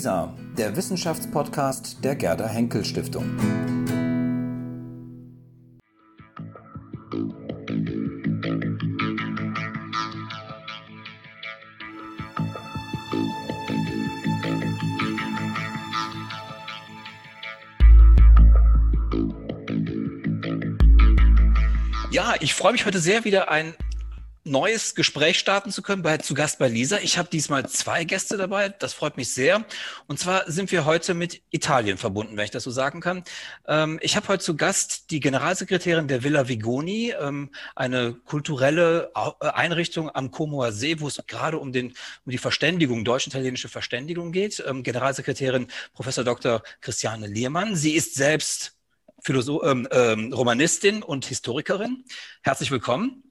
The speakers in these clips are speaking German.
WISA, der Wissenschaftspodcast der Gerda Henkel Stiftung. Ja, ich freue mich heute sehr, wieder ein neues Gespräch starten zu können bei zu Gast bei Lisa. Ich habe diesmal zwei Gäste dabei. Das freut mich sehr. Und zwar sind wir heute mit Italien verbunden, wenn ich das so sagen kann. Ähm, ich habe heute zu Gast die Generalsekretärin der Villa Vigoni, ähm, eine kulturelle äh, Einrichtung am Comoer See, wo es gerade um den um die Verständigung, deutsch-italienische Verständigung geht. Ähm, Generalsekretärin Professor Dr. Christiane Liermann. Sie ist selbst Philosoph ähm, ähm, Romanistin und Historikerin. Herzlich willkommen.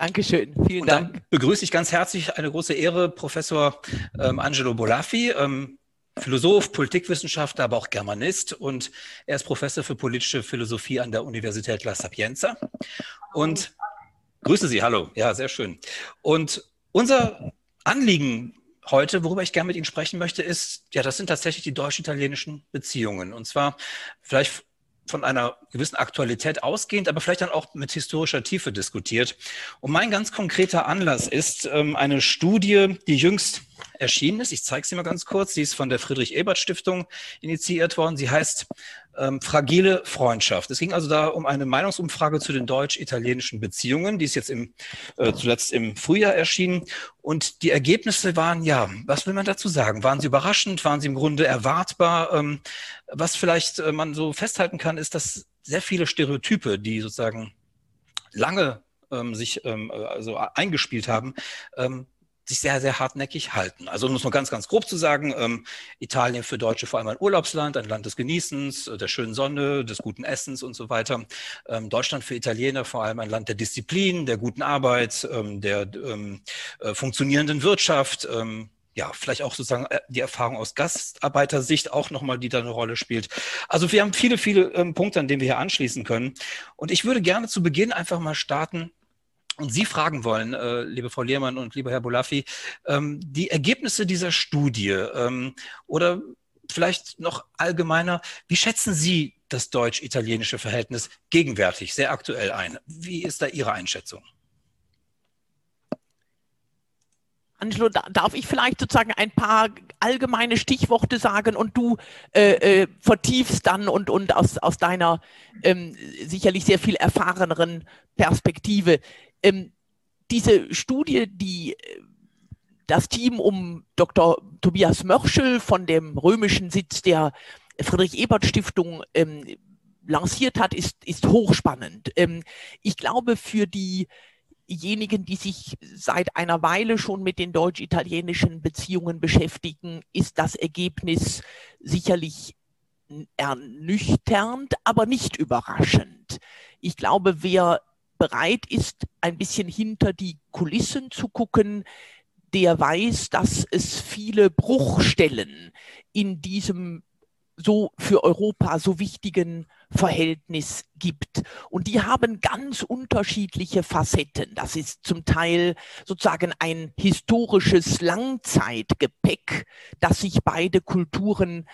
Dankeschön, vielen und dann Dank. Begrüße ich ganz herzlich eine große Ehre, Professor ähm, Angelo Bolaffi, ähm, Philosoph, Politikwissenschaftler, aber auch Germanist und er ist Professor für politische Philosophie an der Universität La Sapienza. Und grüße Sie, hallo, ja, sehr schön. Und unser Anliegen heute, worüber ich gerne mit Ihnen sprechen möchte, ist, ja, das sind tatsächlich die deutsch-italienischen Beziehungen. Und zwar vielleicht von einer gewissen Aktualität ausgehend, aber vielleicht dann auch mit historischer Tiefe diskutiert. Und mein ganz konkreter Anlass ist ähm, eine Studie, die jüngst erschienen ist. Ich zeige sie mal ganz kurz. Sie ist von der Friedrich-Ebert-Stiftung initiiert worden. Sie heißt ähm, Fragile Freundschaft. Es ging also da um eine Meinungsumfrage zu den deutsch-italienischen Beziehungen. Die ist jetzt im, äh, zuletzt im Frühjahr erschienen. Und die Ergebnisse waren, ja, was will man dazu sagen? Waren sie überraschend? Waren sie im Grunde erwartbar? Ähm, was vielleicht äh, man so festhalten kann, ist, dass sehr viele Stereotype, die sozusagen lange ähm, sich ähm, also eingespielt haben, ähm, sich sehr, sehr hartnäckig halten. Also um es mal ganz, ganz grob zu sagen, ähm, Italien für Deutsche vor allem ein Urlaubsland, ein Land des Genießens, äh, der schönen Sonne, des guten Essens und so weiter. Ähm, Deutschland für Italiener vor allem ein Land der Disziplin, der guten Arbeit, ähm, der ähm, äh, funktionierenden Wirtschaft, ähm, ja, vielleicht auch sozusagen äh, die Erfahrung aus Gastarbeitersicht auch nochmal, die da eine Rolle spielt. Also wir haben viele, viele ähm, Punkte, an denen wir hier anschließen können. Und ich würde gerne zu Beginn einfach mal starten und Sie fragen wollen, äh, liebe Frau Lehrmann und lieber Herr Bolaffi, ähm, die Ergebnisse dieser Studie ähm, oder vielleicht noch allgemeiner, wie schätzen Sie das deutsch-italienische Verhältnis gegenwärtig, sehr aktuell ein? Wie ist da Ihre Einschätzung? Angelo, darf ich vielleicht sozusagen ein paar allgemeine Stichworte sagen und du äh, äh, vertiefst dann und, und aus, aus deiner ähm, sicherlich sehr viel erfahreneren Perspektive. Ähm, diese Studie, die äh, das Team um Dr. Tobias Mörschel von dem römischen Sitz der Friedrich-Ebert-Stiftung ähm, lanciert hat, ist, ist hochspannend. Ähm, ich glaube, für diejenigen, die sich seit einer Weile schon mit den deutsch-italienischen Beziehungen beschäftigen, ist das Ergebnis sicherlich ernüchternd, aber nicht überraschend. Ich glaube, wer bereit ist, ein bisschen hinter die Kulissen zu gucken, der weiß, dass es viele Bruchstellen in diesem so für Europa so wichtigen Verhältnis gibt. Und die haben ganz unterschiedliche Facetten. Das ist zum Teil sozusagen ein historisches Langzeitgepäck, das sich beide Kulturen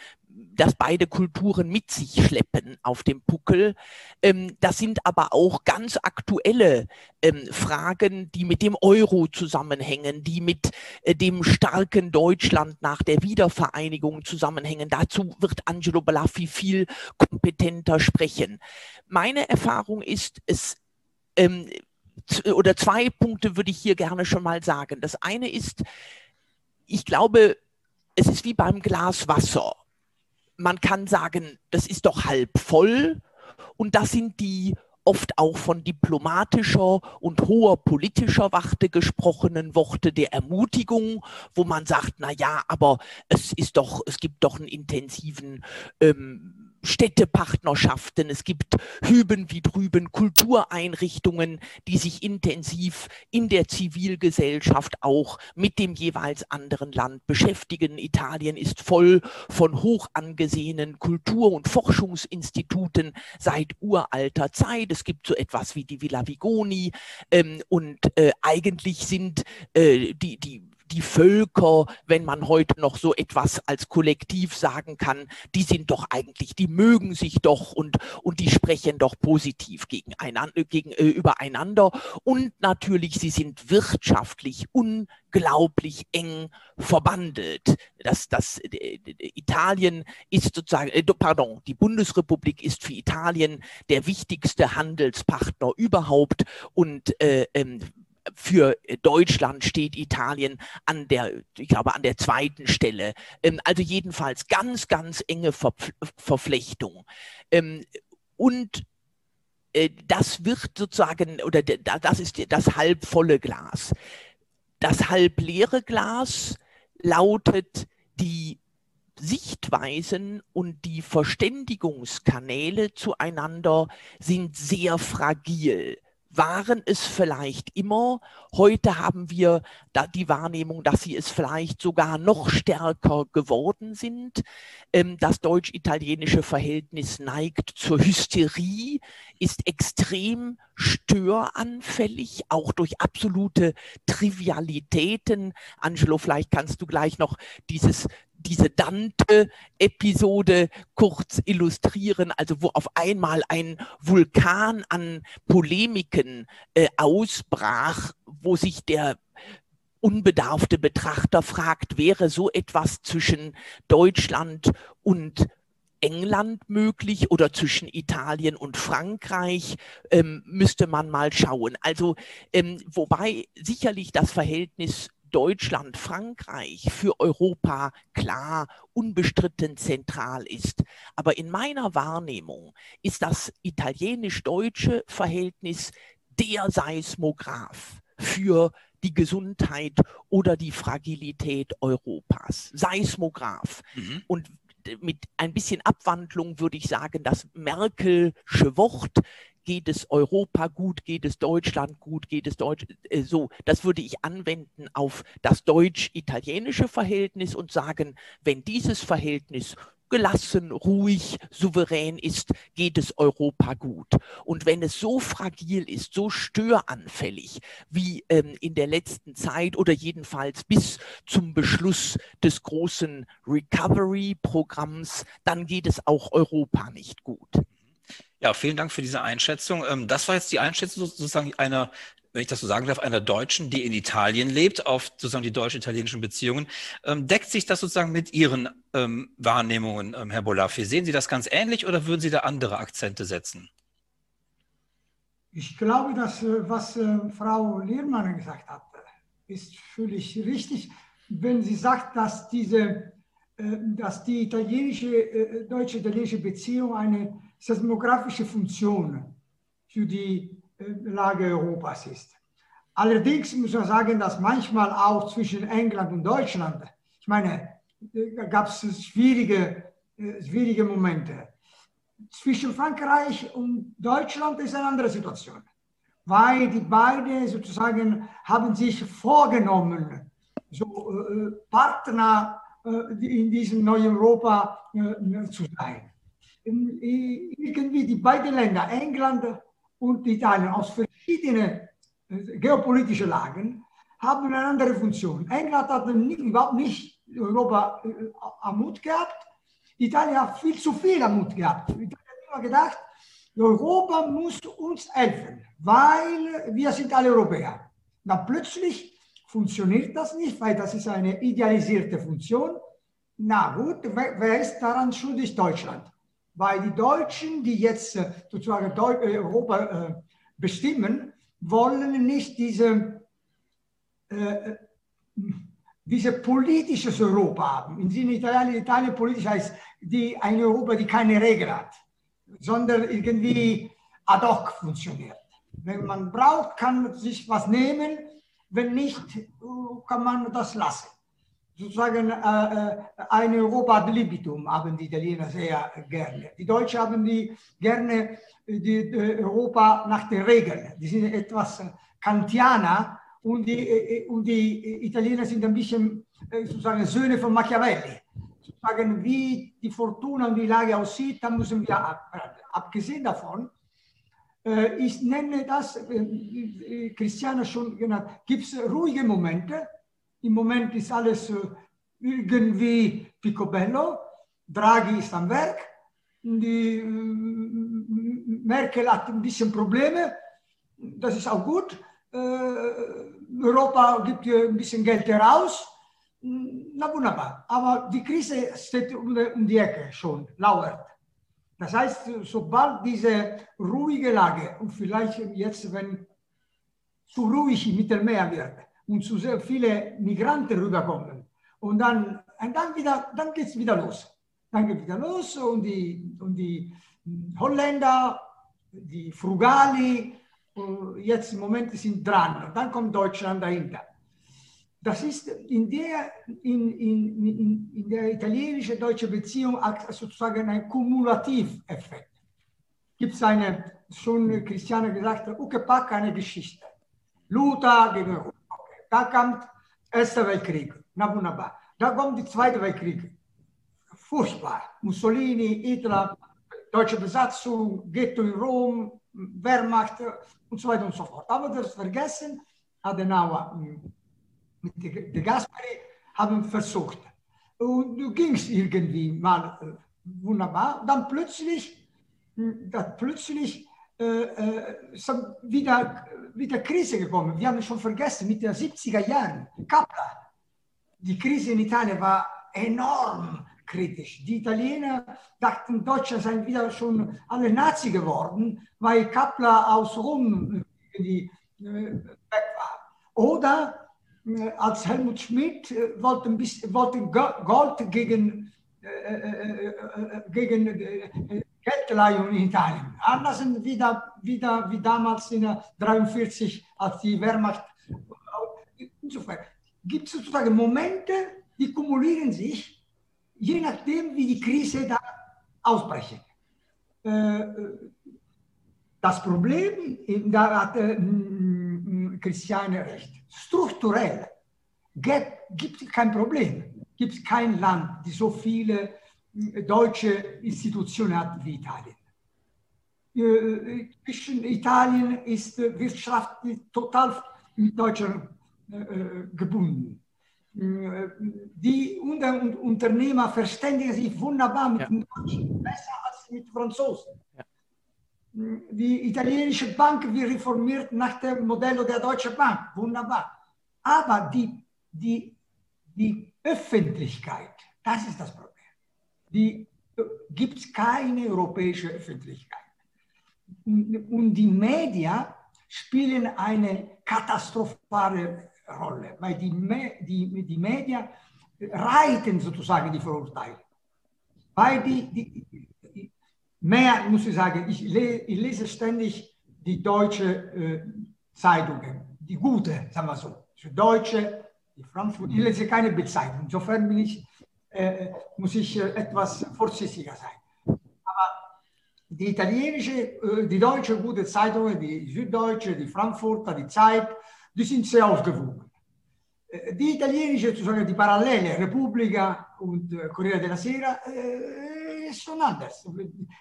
das beide Kulturen mit sich schleppen auf dem Puckel. Ähm, das sind aber auch ganz aktuelle ähm, Fragen, die mit dem Euro zusammenhängen, die mit äh, dem starken Deutschland nach der Wiedervereinigung zusammenhängen. Dazu wird Angelo Balaffi viel kompetenter sprechen. Meine Erfahrung ist, es ähm, oder zwei Punkte würde ich hier gerne schon mal sagen. Das eine ist, ich glaube, es ist wie beim Glas Wasser man kann sagen, das ist doch halb voll. Und das sind die oft auch von diplomatischer und hoher politischer Warte gesprochenen Worte der Ermutigung, wo man sagt, na ja, aber es ist doch, es gibt doch einen intensiven ähm, Städtepartnerschaften, es gibt hüben wie drüben Kultureinrichtungen, die sich intensiv in der Zivilgesellschaft auch mit dem jeweils anderen Land beschäftigen. Italien ist voll von hoch angesehenen Kultur- und Forschungsinstituten seit uralter Zeit. Es gibt so etwas wie die Villa Vigoni ähm, und äh, eigentlich sind äh, die, die die Völker, wenn man heute noch so etwas als Kollektiv sagen kann, die sind doch eigentlich, die mögen sich doch und, und die sprechen doch positiv gegeneinander, gegen, äh, übereinander. Und natürlich, sie sind wirtschaftlich unglaublich eng verbandelt. Das, das, äh, Italien ist sozusagen, äh, pardon, die Bundesrepublik ist für Italien der wichtigste Handelspartner überhaupt und äh, ähm, für Deutschland steht Italien an der, ich glaube, an der zweiten Stelle. Ähm, also jedenfalls ganz, ganz enge Ver Verflechtung. Ähm, und äh, das wird sozusagen, oder das ist das halbvolle Glas. Das halbleere Glas lautet, die Sichtweisen und die Verständigungskanäle zueinander sind sehr fragil waren es vielleicht immer. Heute haben wir da die Wahrnehmung, dass sie es vielleicht sogar noch stärker geworden sind. Ähm, das deutsch-italienische Verhältnis neigt zur Hysterie, ist extrem störanfällig, auch durch absolute Trivialitäten. Angelo, vielleicht kannst du gleich noch dieses diese Dante-Episode kurz illustrieren, also wo auf einmal ein Vulkan an Polemiken äh, ausbrach, wo sich der unbedarfte Betrachter fragt, wäre so etwas zwischen Deutschland und England möglich oder zwischen Italien und Frankreich, ähm, müsste man mal schauen. Also, ähm, wobei sicherlich das Verhältnis Deutschland, Frankreich für Europa klar, unbestritten zentral ist. Aber in meiner Wahrnehmung ist das italienisch-deutsche Verhältnis der Seismograph für die Gesundheit oder die Fragilität Europas. Seismograph. Mhm. Und mit ein bisschen Abwandlung würde ich sagen, das Merkelsche Wort geht es Europa gut, geht es Deutschland gut, geht es Deutsch äh, so. Das würde ich anwenden auf das deutsch-italienische Verhältnis und sagen, wenn dieses Verhältnis gelassen, ruhig, souverän ist, geht es Europa gut. Und wenn es so fragil ist, so störanfällig wie ähm, in der letzten Zeit oder jedenfalls bis zum Beschluss des großen Recovery-Programms, dann geht es auch Europa nicht gut. Ja, vielen Dank für diese Einschätzung. Ähm, das war jetzt die Einschätzung sozusagen einer, wenn ich das so sagen darf, einer Deutschen, die in Italien lebt, auf sozusagen die deutsch-italienischen Beziehungen. Ähm, deckt sich das sozusagen mit Ihren ähm, Wahrnehmungen, Herr Bolaffi? Sehen Sie das ganz ähnlich oder würden Sie da andere Akzente setzen? Ich glaube, dass äh, was äh, Frau Lehrmann gesagt hat, ist völlig richtig, wenn sie sagt, dass diese, äh, dass die italienische, deutsche-italienische Beziehung eine seismografische Funktion für die äh, Lage Europas ist. Allerdings muss man sagen, dass manchmal auch zwischen England und Deutschland, ich meine, gab es schwierige, äh, schwierige Momente. Zwischen Frankreich und Deutschland ist eine andere Situation, weil die beiden sozusagen haben sich vorgenommen, so äh, Partner in diesem neuen Europa zu sein irgendwie die beiden Länder, England und Italien, aus verschiedenen äh, geopolitischen Lagen, haben eine andere Funktion. England hat überhaupt nicht Europa äh, am Mut gehabt. Italien hat viel zu viel am Mut gehabt. Italien hat immer gedacht, Europa muss uns helfen, weil wir sind alle Europäer. Dann plötzlich funktioniert das nicht, weil das ist eine idealisierte Funktion. Na gut, wer ist daran schuldig? Deutschland weil die Deutschen, die jetzt äh, sozusagen äh, Europa äh, bestimmen, wollen nicht diese, diese politisches Europa haben. In Sinne Italien, Italien politisch heißt die, ein Europa, die keine Regel hat, sondern irgendwie ad hoc funktioniert. Wenn man braucht, kann man sich was nehmen, wenn nicht, kann man das lassen sozusagen äh, äh, ein Europa ad libitum haben die Italiener sehr gerne. Die Deutschen haben die gerne die, die Europa nach den Regeln. Die sind etwas Kantianer und die, und die Italiener sind ein bisschen sozusagen Söhne von Machiavelli. Sozusagen, wie die Fortuna und die Lage aussieht, da müssen wir ab, abgesehen davon, ich nenne das, Christiane schon genannt, gibt es ruhige Momente, Im Moment ist alles äh, irgendwie picobello. Draghi ist am Werk. Die, äh, Merkel hat ein bisschen Probleme. Das ist auch gut. Äh, Europa gibt hier ein bisschen Geld heraus. Na wunderbar. Aber die Krise steht um die Ecke schon, lauert. Das heißt, sobald diese ruhige Lage und vielleicht jetzt, wenn zu ruhig im Mittelmeer wird und zu sehr viele Migranten rüberkommen und dann, und dann, wieder, dann geht es wieder los. Dann geht es wieder los und die, und die Holländer, die Frugali, äh, jetzt im Moment sind dran. Und dann kommt Deutschland dahinter. Das ist in der, in, in, in, in der italienische-deutsche Beziehung sozusagen ein Kumulativeffekt. Gibt es eine, schon Christiane gesagt, Ukepak eine Geschichte. Luther gegen Da kommt Erster Weltkrieg. Na wunderbar. Da kommt der Zweite Weltkrieg. Furchtbar. Mussolini, Hitler, deutsche Besatzung, Ghetto in Rom, Wehrmacht und so weiter und so fort. Aber das vergessen, Adenauer hm, mit der Gasperi haben versucht. Und du gingst irgendwie mal äh, wunderbar. Dann plötzlich, hm, dann plötzlich äh, äh, wieder, wieder Krise gekommen. Wir haben schon vergessen, mit den 70er Jahren, Kappler. Die Krise in Italien war enorm kritisch. Die Italiener dachten, Deutsche seien wieder schon alle Nazi geworden, weil Kappler aus Rom äh, weg war. Oder äh, als Helmut Schmidt äh, wollte, wollte Gold gegen, äh, gegen Geldleihung in Italien. Anders wieder, wieder wie damals in 1943, als die Wehrmacht. Insofern gibt es sozusagen Momente, die kumulieren sich, je nachdem, wie die Krise da ausbrechen. Das Problem, da hat Christiane recht. Strukturell gibt es kein Problem. Gibt es kein Land, das so viele äh, deutsche Institutionen hat wie Italien. Äh, zwischen Italien ist Wirtschaft total mit Deutschland äh, gebunden. Die Unternehmer verständigen sich wunderbar mit ja. den Deutschen, besser als mit Franzosen. Ja die italienische Bank wird reformiert nach dem Modell der Deutschen Bank. Wunderbar. Aber die, die, die Öffentlichkeit, das ist das Problem. Die gibt es keine europäische Öffentlichkeit. Und die Medien spielen eine katastrophale Rolle, weil die, die, die Medien reiten sozusagen die Verurteilung. Weil die, die, mehr muss ich sagen, ich, le ich lese ständig die deutsche äh, Zeitungen, die gute, sagen wir so, die deutsche, die Frankfurt, ich lese keine Bezeitung. Insofern bin ich, äh, muss ich äh, etwas vorsichtiger sein. Aber die italienische, äh, die deutsche gute Zeitungen, die Süddeutsche, die Frankfurter, die Zeit, die sind sehr ausgewogen. Äh, die italienische, sozusagen die Parallele, Repubblica und äh, Corriere della Sera, ist schon anders.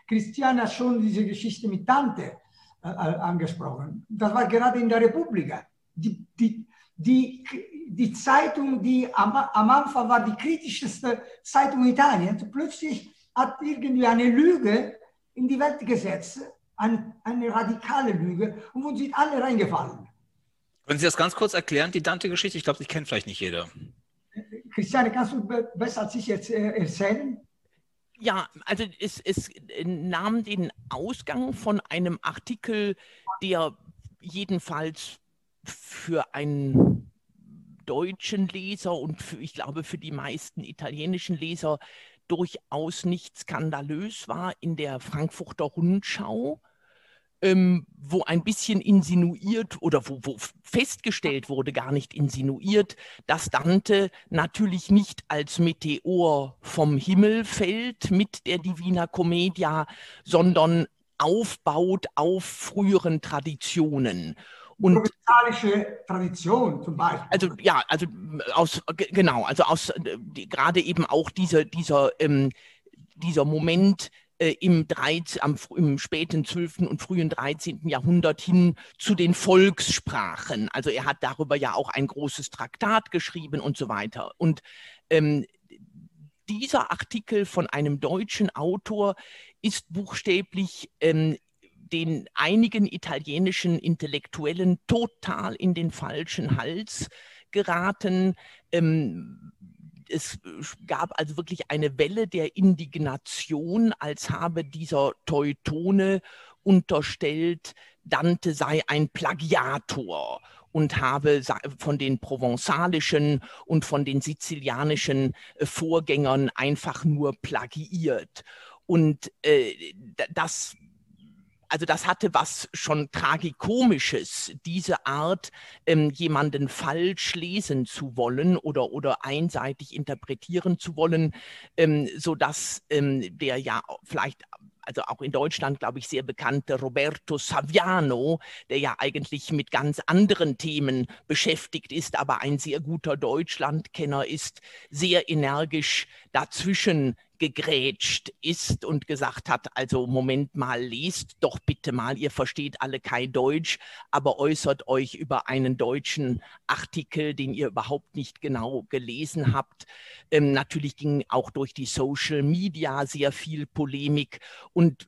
Christian hat schon diese Geschichte mit Tante äh, angesprochen. Das war gerade in der Republik. Die, die, die, die Zeitung, die am, am Anfang war die kritischste Zeitung Italiens, plötzlich hat irgendwie eine Lüge in die Welt gesetzt, eine, eine radikale Lüge, und wo sind alle reingefallen. Können Sie das ganz kurz erklären, die Dante-Geschichte? Ich glaube, die kennt vielleicht nicht jeder. Christiane, kannst du besser als ich jetzt äh, erzählen? Ja, also es, es nahm den Ausgang von einem Artikel, der jedenfalls für einen deutschen Leser und für, ich glaube für die meisten italienischen Leser durchaus nicht skandalös war in der Frankfurter Rundschau ähm, wo ein bisschen insinuiert oder wo, wo, festgestellt wurde, gar nicht insinuiert, dass Dante natürlich nicht als Meteor vom Himmel fällt mit der Divina Commedia, sondern aufbaut auf früheren Traditionen. Und Provençalische Tradition zum Beispiel. Also ja, also aus genau, also aus die, gerade eben auch dieser dieser ähm, dieser Moment äh, im, 13, am, im späten 12. und frühen 13. Jahrhundert hin zu den Volkssprachen. Also er hat darüber ja auch ein großes Traktat geschrieben und so weiter. Und ähm, dieser Artikel von einem deutschen Autor ist buchstäblich ähm, den einigen italienischen Intellektuellen total in den falschen Hals geraten. Ähm, es gab also wirklich eine Welle der Indignation, als habe dieser Teutone unterstellt, Dante sei ein Plagiator und habe von den provenzalischen und von den sizilianischen äh, Vorgängern einfach nur plagiiert. Und äh, das also das hatte was schon tragikomisches, diese Art, ähm, jemanden falsch lesen zu wollen oder, oder einseitig interpretieren zu wollen, ähm, sodass ähm, der ja vielleicht also auch in Deutschland, glaube ich, sehr bekannte Roberto Saviano, der ja eigentlich mit ganz anderen Themen beschäftigt ist, aber ein sehr guter Deutschlandkenner ist, sehr energisch dazwischen gegrätscht ist und gesagt hat, also Moment mal, lest doch bitte mal, ihr versteht alle kein Deutsch, aber äußert euch über einen deutschen Artikel, den ihr überhaupt nicht genau gelesen habt. Ähm, natürlich ging auch durch die Social Media sehr viel Polemik und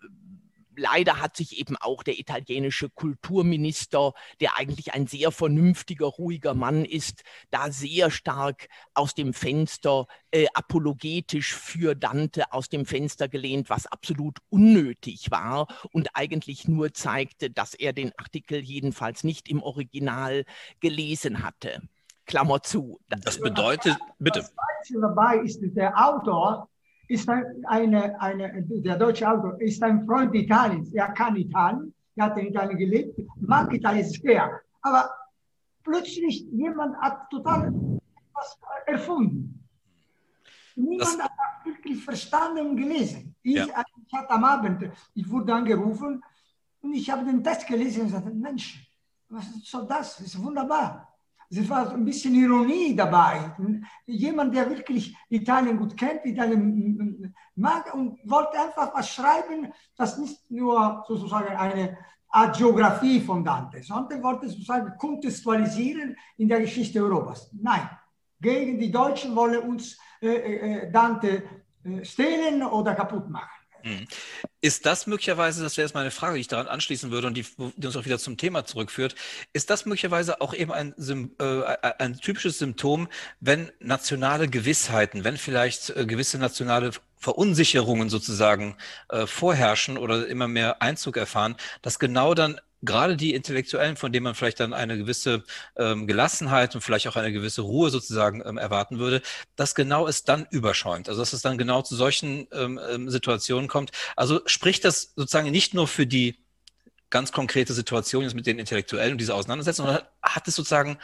leider hat sich eben auch der italienische Kulturminister, der eigentlich ein sehr vernünftiger, ruhiger Mann ist, da sehr stark aus dem Fenster äh, apologetisch für Dante aus dem Fenster gelehnt, was absolut unnötig war und eigentlich nur zeigte, dass er den Artikel jedenfalls nicht im Original gelesen hatte. Klammer zu. Das bedeutet, bitte. Das dabei ist der Autor ist eine, eine, der deutsche Autor ist ein Freund Italiens. Er kann Italien, er hat in Italien gelebt, mag Italien sehr. Aber plötzlich jemand hat total etwas erfunden. Niemand das hat wirklich verstanden und gelesen. Ich, ja. ich hatte am Abend, ich wurde angerufen und ich habe den Test gelesen und sagte, Mensch, was soll das? Das ist wunderbar. Es war ein bisschen Ironie dabei. Jemand, der wirklich Italien gut kennt, Italien mag und wollte einfach was schreiben, das nicht nur sozusagen eine Geografie von Dante, sondern wollte sozusagen kontextualisieren in der Geschichte Europas. Nein, gegen die Deutschen wollen uns äh, äh, Dante äh, stehlen oder kaputt machen. Hm. Ist das möglicherweise, das wäre jetzt meine Frage, die ich daran anschließen würde und die, die uns auch wieder zum Thema zurückführt, ist das möglicherweise auch eben ein, äh, ein typisches Symptom, wenn nationale Gewissheiten, wenn vielleicht äh, gewisse nationale Verunsicherungen sozusagen äh, vorherrschen oder immer mehr Einzug erfahren, dass genau dann gerade die Intellektuellen, von denen man vielleicht dann eine gewisse ähm, Gelassenheit und vielleicht auch eine gewisse Ruhe sozusagen ähm, erwarten würde, dass genau es dann überschäumt. Also dass es dann genau zu solchen ähm, ähm Situationen kommt. Also spricht das sozusagen nicht nur für die ganz konkrete Situation jetzt mit den Intellektuellen und diese Auseinandersetzung, sondern hat es sozusagen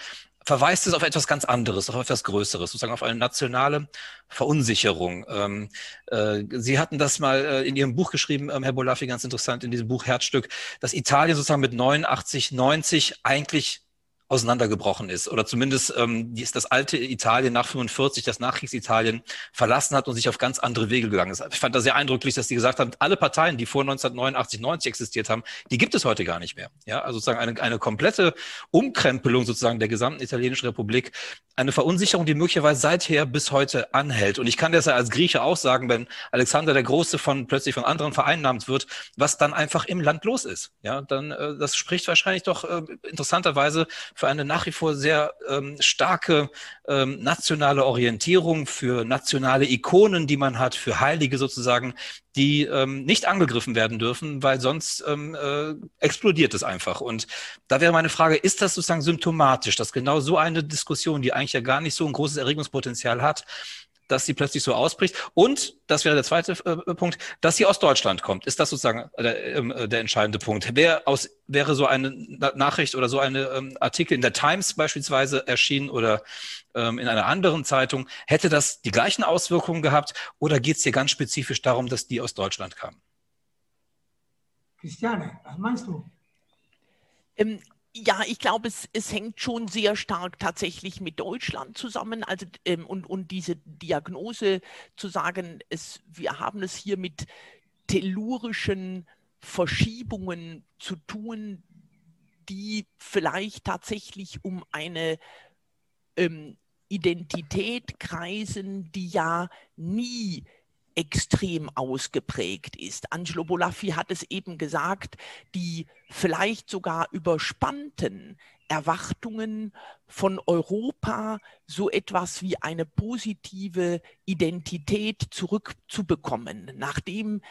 verweist es auf etwas ganz anderes, auf etwas Größeres, sozusagen auf eine nationale Verunsicherung. Ähm, äh, Sie hatten das mal äh, in Ihrem Buch geschrieben, ähm, Herr Bolaffi, ganz interessant, in diesem Buch Herzstück, dass Italien sozusagen mit 89, 90 eigentlich auseinandergebrochen ist oder zumindest ähm, ist das alte Italien nach 45, das Nachkriegsitalien verlassen hat und sich auf ganz andere Wege gegangen ist. Ich fand das sehr eindrücklich, dass die gesagt haben, alle Parteien, die vor 1989, 90 existiert haben, die gibt es heute gar nicht mehr. Ja, also sozusagen eine, eine komplette Umkrempelung sozusagen der gesamten italienischen Republik, eine Verunsicherung, die möglicherweise seither bis heute anhält. Und ich kann das ja als Grieche auch sagen, wenn Alexander der Große von plötzlich von anderen vereinnahmt wird, was dann einfach im Land los ist. Ja, dann äh, das spricht wahrscheinlich doch äh, interessanterweise für eine nach wie vor sehr ähm, starke ähm, nationale Orientierung, für nationale Ikonen, die man hat, für Heilige sozusagen, die ähm, nicht angegriffen werden dürfen, weil sonst ähm, äh, explodiert es einfach. Und da wäre meine Frage, ist das sozusagen symptomatisch, dass genau so eine Diskussion, die eigentlich ja gar nicht so ein großes Erregungspotenzial hat, dass sie plötzlich so ausbricht. Und, das wäre der zweite äh, Punkt, dass sie aus Deutschland kommt. Ist das sozusagen der, ähm, äh, der entscheidende Punkt? Wer aus, wäre so eine Nachricht oder so eine ähm, Artikel in der Times beispielsweise erschienen oder ähm, in einer anderen Zeitung, hätte das die gleichen Auswirkungen gehabt oder geht es hier ganz spezifisch darum, dass die aus Deutschland kamen? Christiane, was meinst du? Ja, ich glaube, es, es hängt schon sehr stark tatsächlich mit Deutschland zusammen. Also ähm, und, und diese Diagnose zu sagen, es, wir haben es hier mit tellurischen Verschiebungen zu tun, die vielleicht tatsächlich um eine ähm, Identität kreisen, die ja nie extrem ausgeprägt ist. Angelo Bolaffi hat es eben gesagt, die vielleicht sogar überspannten Erwartungen von Europa, so etwas wie eine positive Identität zurückzubekommen, nachdem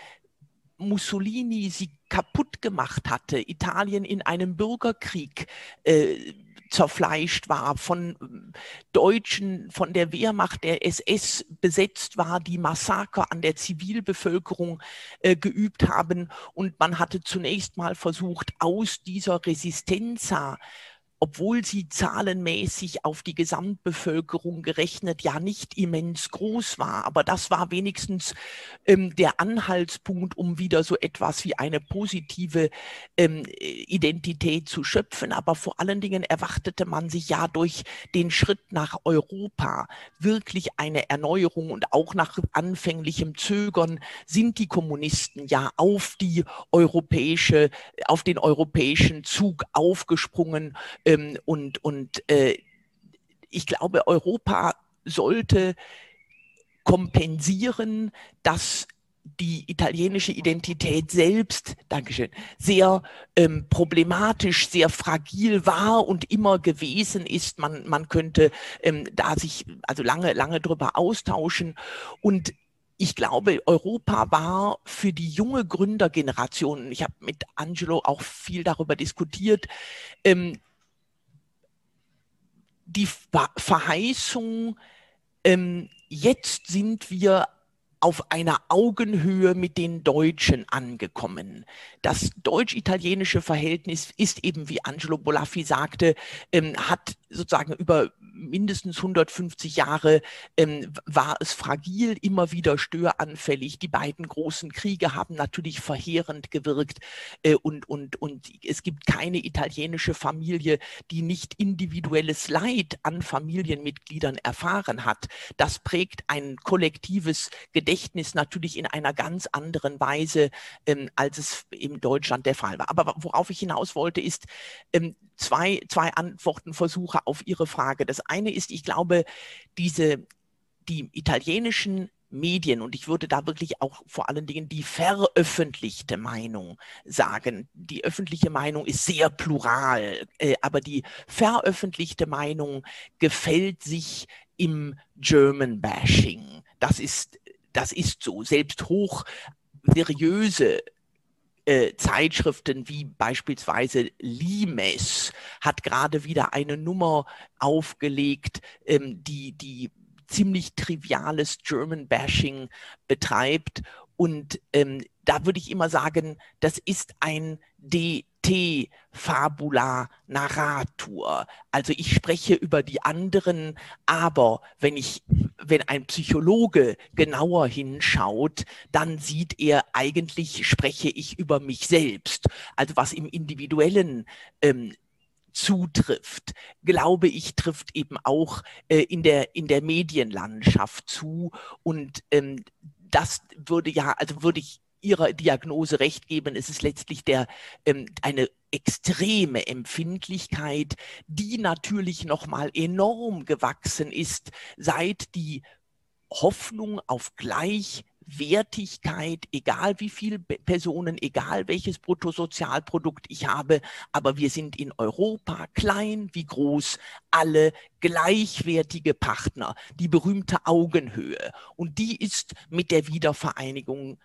Mussolini sie kaputt gemacht hatte, Italien in einem Bürgerkrieg äh, zerfleischt war, von ähm, Deutschen, von der Wehrmacht der SS besetzt war, die Massaker an der Zivilbevölkerung äh, geübt haben. Und man hatte zunächst mal versucht, aus dieser Resistenza obwohl sie zahlenmäßig auf die Gesamtbevölkerung gerechnet ja nicht immens groß war. Aber das war wenigstens ähm, der Anhaltspunkt, um wieder so etwas wie eine positive ähm, Identität zu schöpfen. Aber vor allen Dingen erwartete man sich ja durch den Schritt nach Europa wirklich eine Erneuerung und auch nach anfänglichem Zögern sind die Kommunisten ja auf die europäische, auf den europäischen Zug aufgesprungen. Äh, ähm, und und äh, ich glaube, Europa sollte kompensieren, dass die italienische Identität selbst, Dankeschön, sehr ähm, problematisch, sehr fragil war und immer gewesen ist. Man, man könnte ähm, da sich also lange, lange drüber austauschen. Und ich glaube, Europa war für die junge Gründergeneration, ich habe mit Angelo auch viel darüber diskutiert, ähm, die Verheißung, ähm, jetzt sind wir auf einer Augenhöhe mit den Deutschen angekommen. Das deutsch-italienische Verhältnis ist eben, wie Angelo Bolaffi sagte, ähm, hat sozusagen über mindestens 150 Jahre ähm, war es fragil, immer wieder störanfällig. Die beiden großen Kriege haben natürlich verheerend gewirkt äh, und, und, und es gibt keine italienische Familie, die nicht individuelles Leid an Familienmitgliedern erfahren hat. Das prägt ein kollektives Gedächtnis natürlich in einer ganz anderen Weise, ähm, als es in Deutschland der Fall war. Aber worauf ich hinaus wollte, ist, ähm, zwei, zwei Antwortenversuche auf Ihre Frage. Das eine ist, ich glaube, diese, die italienischen Medien und ich würde da wirklich auch vor allen Dingen die veröffentlichte Meinung sagen. Die öffentliche Meinung ist sehr plural, äh, aber die veröffentlichte Meinung gefällt sich im German Bashing. Das ist, das ist so. Selbst hoch seriöse äh, Zeitschriften wie beispielsweise Limes hat gerade wieder eine Nummer aufgelegt, ähm, die, die ziemlich triviales German Bashing betreibt. Und ähm, da würde ich immer sagen, das ist ein D te fabula narratur. Also ich spreche über die anderen, aber wenn ich, wenn ein Psychologe genauer hinschaut, dann sieht er eigentlich spreche ich über mich selbst. Also was im Individuellen ähm, zutrifft, glaube ich, trifft eben auch äh, in, der, in der Medienlandschaft zu. Und ähm, das würde ja, also würde ich Ihrer Diagnose recht geben. Es ist letztlich der, ähm, eine extreme Empfindlichkeit, die natürlich nochmal enorm gewachsen ist, seit die Hoffnung auf Gleichwertigkeit, egal wie viele Personen, egal welches Bruttosozialprodukt ich habe, aber wir sind in Europa klein wie groß, alle gleichwertige Partner, die berühmte Augenhöhe. Und die ist mit der Wiedervereinigung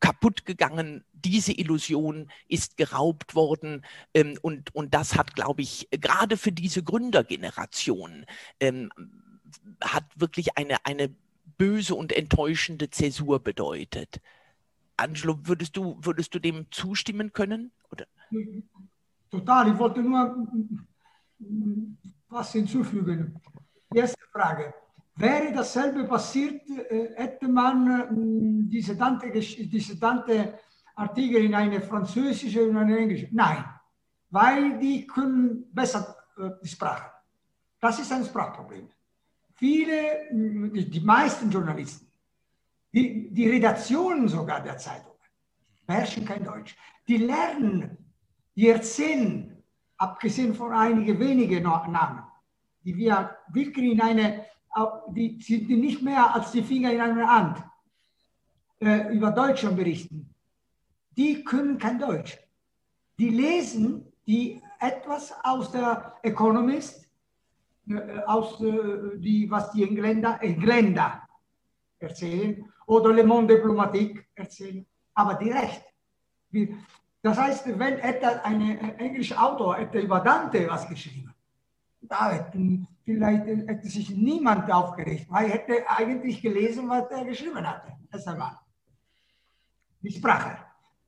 kaputt gegangen. Diese Illusion ist geraubt worden. Ähm, und, und das hat, glaube ich, gerade für diese Gründergeneration, ähm, hat wirklich eine, eine böse und enttäuschende Zäsur bedeutet. Angelo, würdest du, würdest du dem zustimmen können? Oder? Total, ich wollte nur was hinzufügen. Erste Frage. Wäre dasselbe passiert, äh, hätte man diese Tante, diese Tante Artikel in eine französische und eine englische? Nein, weil die können besser äh, die Sprache. Das ist ein Sprachproblem. Viele, die meisten Journalisten, Die, die Redaktionen sogar der Zeitungen beherrschen kein Deutsch. Die lernen, die erzählen, abgesehen von einigen wenigen Namen, die wir wirklich in eine, die sind nicht mehr als die Finger in einer Hand äh, über Deutschland berichten. Die können kein Deutsch. Die lesen die etwas aus der Economist, äh, aus äh, die, was die Engländer, Engländer erzählen oder Le Monde Diplomatique erzählen, aber direkt. Das heißt, wenn etwa ein englischer Autor hätte über Dante was geschrieben, hätten vielleicht hätte sich niemand aufgeregt, weil er hätte eigentlich gelesen, was er geschrieben hatte. Das war die Sprache.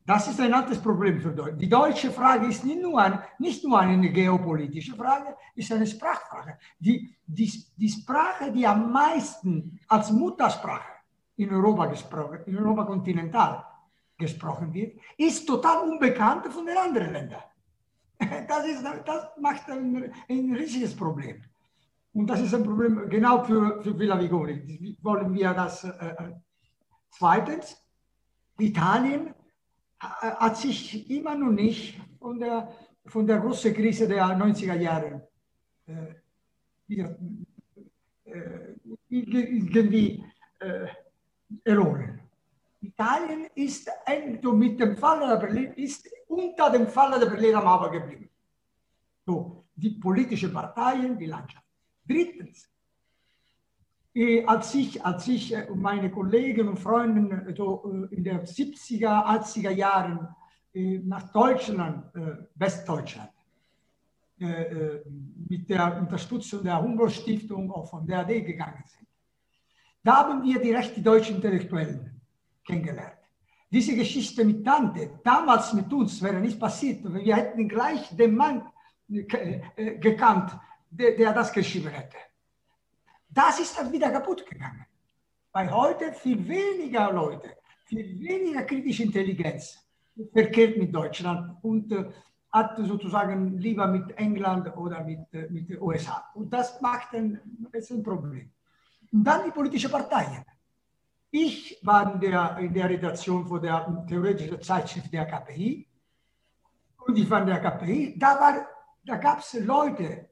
Das ist ein altes Problem für Deutschland. Die deutsche Frage ist nicht nur, ein, nicht nur eine geopolitische Frage, ist eine Sprachfrage. Die, die, die Sprache, die am meisten als Muttersprache in Europa gesprochen, in Europa kontinental gesprochen wird, ist total unbekannt von den anderen Ländern. Das, ist, das macht ein, ein riesiges Problem. Und das ist ein Problem genau für, für Villa Vigoni. Wollen wir das äh, äh zweitens? Italien hat sich immer noch nicht von der, von der großen Krise der 90er Jahre äh, äh, irgendwie äh, erholen. Italien ist mit dem Fall der Berlin, ist unter dem Fall der Berliner Mauer geblieben. So, die politischen Parteien, die Landschaft. Drittens, äh, als ich, als ich äh, meine Kollegen und Freunde äh, so in den 70er, 80er Jahren nach Deutschland, Westdeutschland, mit der Unterstützung der Humboldt-Stiftung auch von der AD gegangen sind, da haben wir die deutschen Intellektuellen kennengelernt. Diese Geschichte mit Tante, damals mit uns, wäre nicht passiert. Wir hätten gleich den Mann gekannt, der, der das geschrieben hätte. Das ist dann wieder kaputt gegangen. Weil heute viel weniger Leute, viel weniger kritische Intelligenz verkehrt mit Deutschland und äh, hat sozusagen lieber mit England oder mit, äh, mit den USA. Und das macht ein, ist ein Problem. Und dann die politischen Parteien. Ich war in der, in der Redaktion von der theoretischen Zeitschrift der KPI und ich war in der KPI. Da, da gab es Leute,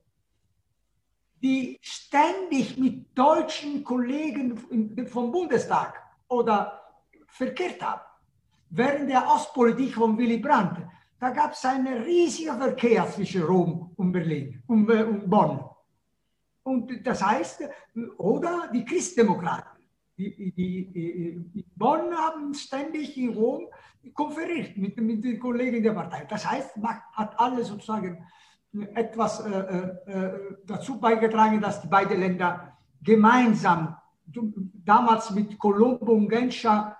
die ständig mit deutschen Kollegen vom Bundestag oder verkehrt haben. Während der Ostpolitik von Willy Brandt, da gab es einen riesigen Verkehr zwischen Rom und Berlin und, äh, und Bonn. Und das heißt, oder die Christdemokraten. Die, die, die, Bonn haben ständig in Rom konferiert mit, mit den Kollegen der Partei. Das heißt, man hat alle sozusagen etwas äh, äh, dazu beigetragen, dass die beiden Länder gemeinsam, damals mit Colombo und Genscher,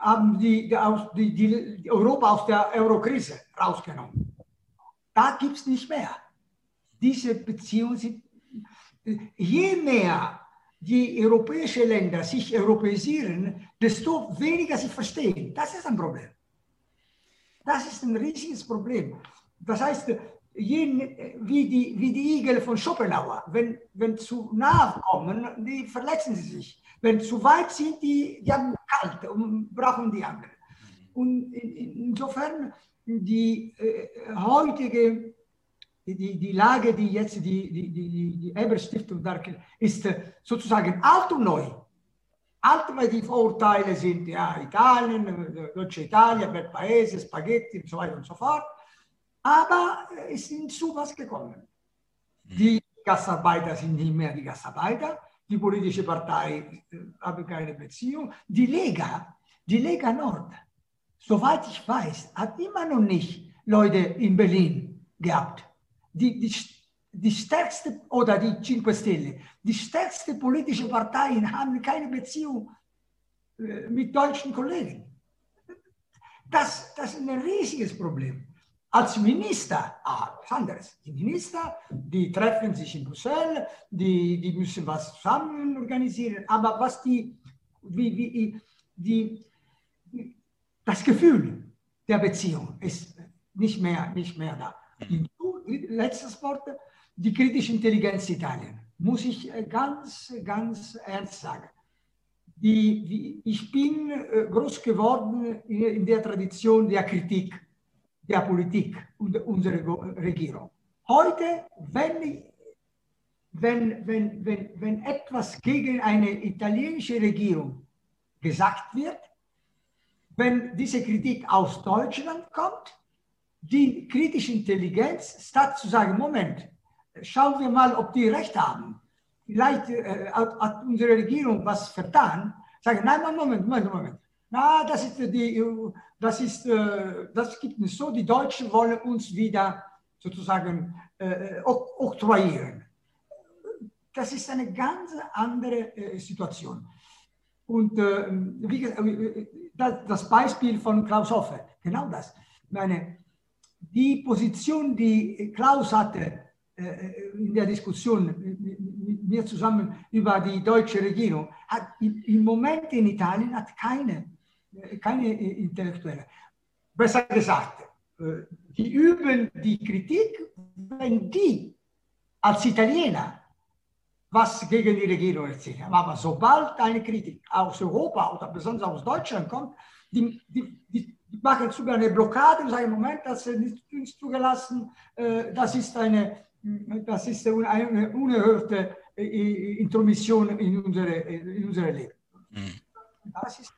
haben die, die, die Europa aus der Eurokrise rausgenommen. Da gibt es nicht mehr. Diese Beziehungen sind, je mehr die europäischen Länder sich europäisieren, desto weniger sie verstehen. Das ist ein Problem. Das ist ein riesiges Problem. Das heißt, wie, die, wie die Igel von Schopenhauer. Wenn, wenn zu nah kommen, die verletzen sie sich. Wenn zu weit sind, die, die haben kalt und brauchen die anderen. Und in, insofern die äh, heutige die, die Lage, die jetzt die, die, die, die Eber-Stiftung darstellt, ist äh, sozusagen alt und neu. Alt, weil die Vorurteile sind, ja, Italien, äh, Deutsche Italien, Bel Paese, Spaghetti und so weiter und so fort. Aber es ist hinzu was gekommen. Die Gastarbeiter sind nicht mehr die Gastarbeiter, die politische Partei äh, haben keine Beziehung. Die Lega, die Lega Nord, soweit ich weiß, hat immer noch nicht Leute in Berlin gehabt. Die, die, die stärkste, oder die Cinque Stelle, die stärkste politische Parteien haben keine Beziehung mit deutschen Kollegen. Das, das ist ein riesiges Problem. Als Minister, ah, was anderes. Die Minister, die treffen sich in Brüssel, die, die müssen was zusammen organisieren, aber was die, wie, wie, die, das Gefühl der Beziehung ist nicht mehr, nicht mehr da. Letztes Wort, die kritische Intelligenz Italien, muss ich ganz, ganz ernst sagen. die, ich bin äh, groß geworden in der Tradition der Kritik der Politik und unserer Regierung. Heute, wenn, wenn, wenn, wenn, wenn etwas gegen eine italienische Regierung gesagt wird, wenn diese Kritik aus Deutschland kommt, die kritische Intelligenz, statt zu sagen, Moment, schauen wir mal, ob die recht haben. Vielleicht äh, hat, hat, unsere Regierung was vertan. Sagen, nein, Moment, Moment, Moment. Na, das ist die, das ist, äh, das gibt es so. Die Deutschen wollen uns wieder sozusagen äh, oktroyieren. Das ist eine ganz andere äh, Situation. Und äh, wie, äh, das Beispiel von Klaus Hoffe, genau das. Meine, die Position, die Klaus hatte äh, in der Diskussion mit mir zusammen über die deutsche Regierung, hat im Moment in Italien hat keine, keine Intellektuelle. Besser gesagt, die üben die Kritik, wenn die als Italiener was gegen die Regierung erzählen. Aber sobald eine Kritik aus Europa oder besonders aus Deutschland kommt, die, die, die machen sogar eine Blockade und sagen, Moment, das ist nicht zugelassen, äh, das ist eine, das ist eine unerhörte äh, Intromission in unsere, in unsere Leben. Mhm. Das ist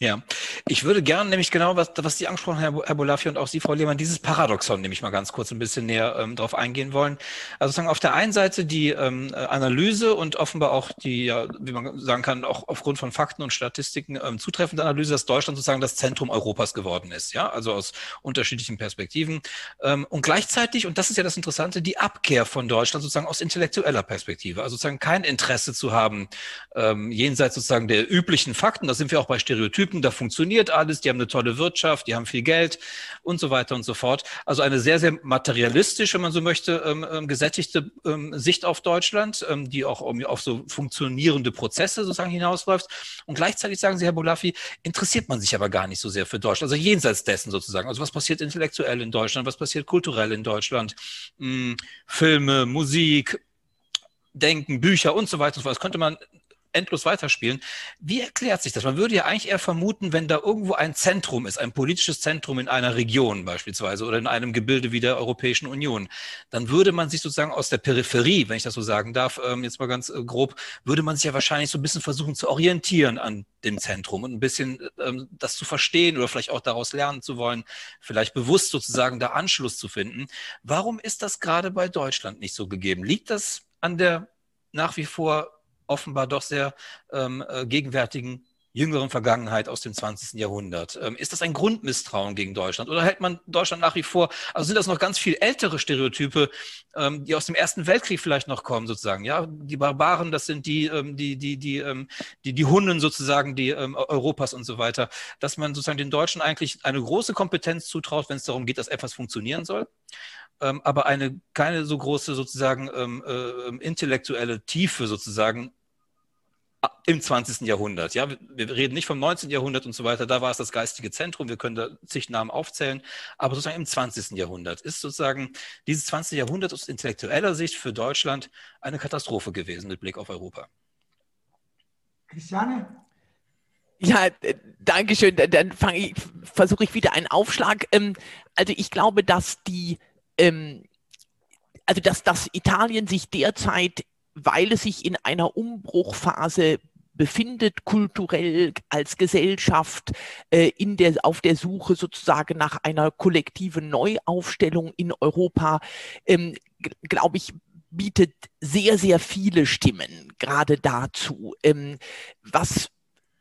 ja, ich würde gerne nämlich genau, was, was Sie angesprochen haben, Herr Bolafi und auch Sie, Frau Lehmann, dieses Paradoxon nämlich mal ganz kurz ein bisschen näher ähm, darauf eingehen wollen. Also sozusagen auf der einen Seite die ähm, Analyse und offenbar auch die, ja, wie man sagen kann, auch aufgrund von Fakten und Statistiken ähm, zutreffende Analyse, dass Deutschland sozusagen das Zentrum Europas geworden ist, ja, also aus unterschiedlichen Perspektiven. Ähm, und gleichzeitig, und das ist ja das Interessante, die Abkehr von Deutschland sozusagen aus intellektueller Perspektive, also sozusagen kein Interesse zu haben, ähm, jenseits sozusagen der üblichen Fakten, da sind wir auch bei Stereotypen, Typen, da funktioniert alles, die haben eine tolle Wirtschaft, die haben viel Geld und so weiter und so fort. Also eine sehr, sehr materialistisch, wenn man so möchte, ähm, ähm, gesättigte ähm, Sicht auf Deutschland, ähm, die auch um, auf so funktionierende Prozesse sozusagen hinausläuft. Und gleichzeitig sagen Sie, Herr Bolafi, interessiert man sich aber gar nicht so sehr für Deutschland, also jenseits dessen sozusagen. Also was passiert intellektuell in Deutschland, was passiert kulturell in Deutschland, hm, Filme, Musik, Denken, Bücher und so weiter und so fort. Das könnte man endlos weiterspielen. Wie erklärt sich das? Man würde ja eigentlich eher vermuten, wenn da irgendwo ein Zentrum ist, ein politisches Zentrum in einer Region beispielsweise oder in einem Gebilde wie der Europäischen Union, dann würde man sich sozusagen aus der Peripherie, wenn ich das so sagen darf, ähm, jetzt mal ganz äh, grob, würde man sich ja wahrscheinlich so ein bisschen versuchen zu orientieren an dem Zentrum und ein bisschen ähm, das zu verstehen oder vielleicht auch daraus lernen zu wollen, vielleicht bewusst sozusagen da Anschluss zu finden. Warum ist das gerade bei Deutschland nicht so gegeben? Liegt das an der nach wie vor offenbar doch sehr ähm, äh, gegenwärtigen jüngeren Vergangenheit aus dem 20. Jahrhundert. Ähm, ist das ein Grundmisstrauen gegen Deutschland oder hält man Deutschland nach wie vor, also sind das noch ganz viel ältere Stereotype, ähm, die aus dem Ersten Weltkrieg vielleicht noch kommen sozusagen, ja, die Barbaren, das sind die, ähm, die, die, die, die, die Hunden sozusagen, die Europas und so weiter, dass man sozusagen den Deutschen eigentlich eine große Kompetenz zutraut, wenn es darum geht, dass etwas funktionieren soll aber eine keine so große sozusagen äh, intellektuelle Tiefe sozusagen im 20. Jahrhundert. Ja, wir reden nicht vom 19. Jahrhundert und so weiter. Da war es das geistige Zentrum. Wir können da zig Namen aufzählen. Aber sozusagen im 20. Jahrhundert ist sozusagen dieses 20. Jahrhundert aus intellektueller Sicht für Deutschland eine Katastrophe gewesen mit Blick auf Europa. Christiane? Ja, äh, danke schön. Dann ich, versuche ich wieder einen Aufschlag. Ähm, also ich glaube, dass die, ähm, also dass, dass Italien sich derzeit weil es sich in einer Umbruchphase befindet, kulturell als Gesellschaft äh, in der, auf der Suche sozusagen nach einer kollektiven Neuaufstellung in Europa, ähm, glaube ich, bietet sehr, sehr viele Stimmen gerade dazu. Ähm, was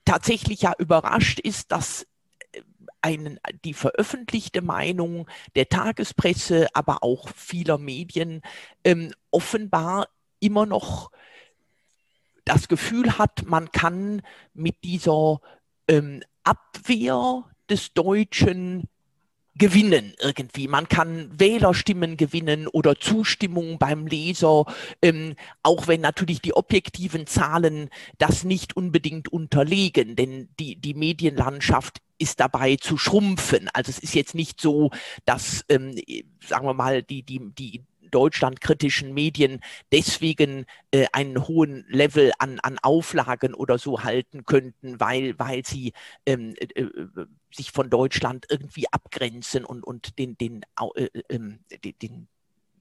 tatsächlich ja überrascht ist, dass äh, einen, die veröffentlichte Meinung der Tagespresse, aber auch vieler Medien ähm, offenbar immer noch das Gefühl hat, man kann mit dieser ähm, Abwehr des Deutschen gewinnen irgendwie. Man kann Wählerstimmen gewinnen oder Zustimmung beim Leser, ähm, auch wenn natürlich die objektiven Zahlen das nicht unbedingt unterlegen, denn die, die Medienlandschaft ist dabei zu schrumpfen. Also es ist jetzt nicht so, dass, ähm, sagen wir mal, die, die, die deutschlandkritischen Medien deswegen äh, einen hohen Level an, an Auflagen oder so halten könnten, weil, weil sie ähm, äh, äh sich von Deutschland irgendwie abgrenzen und, und den, den, äh, ähm, den,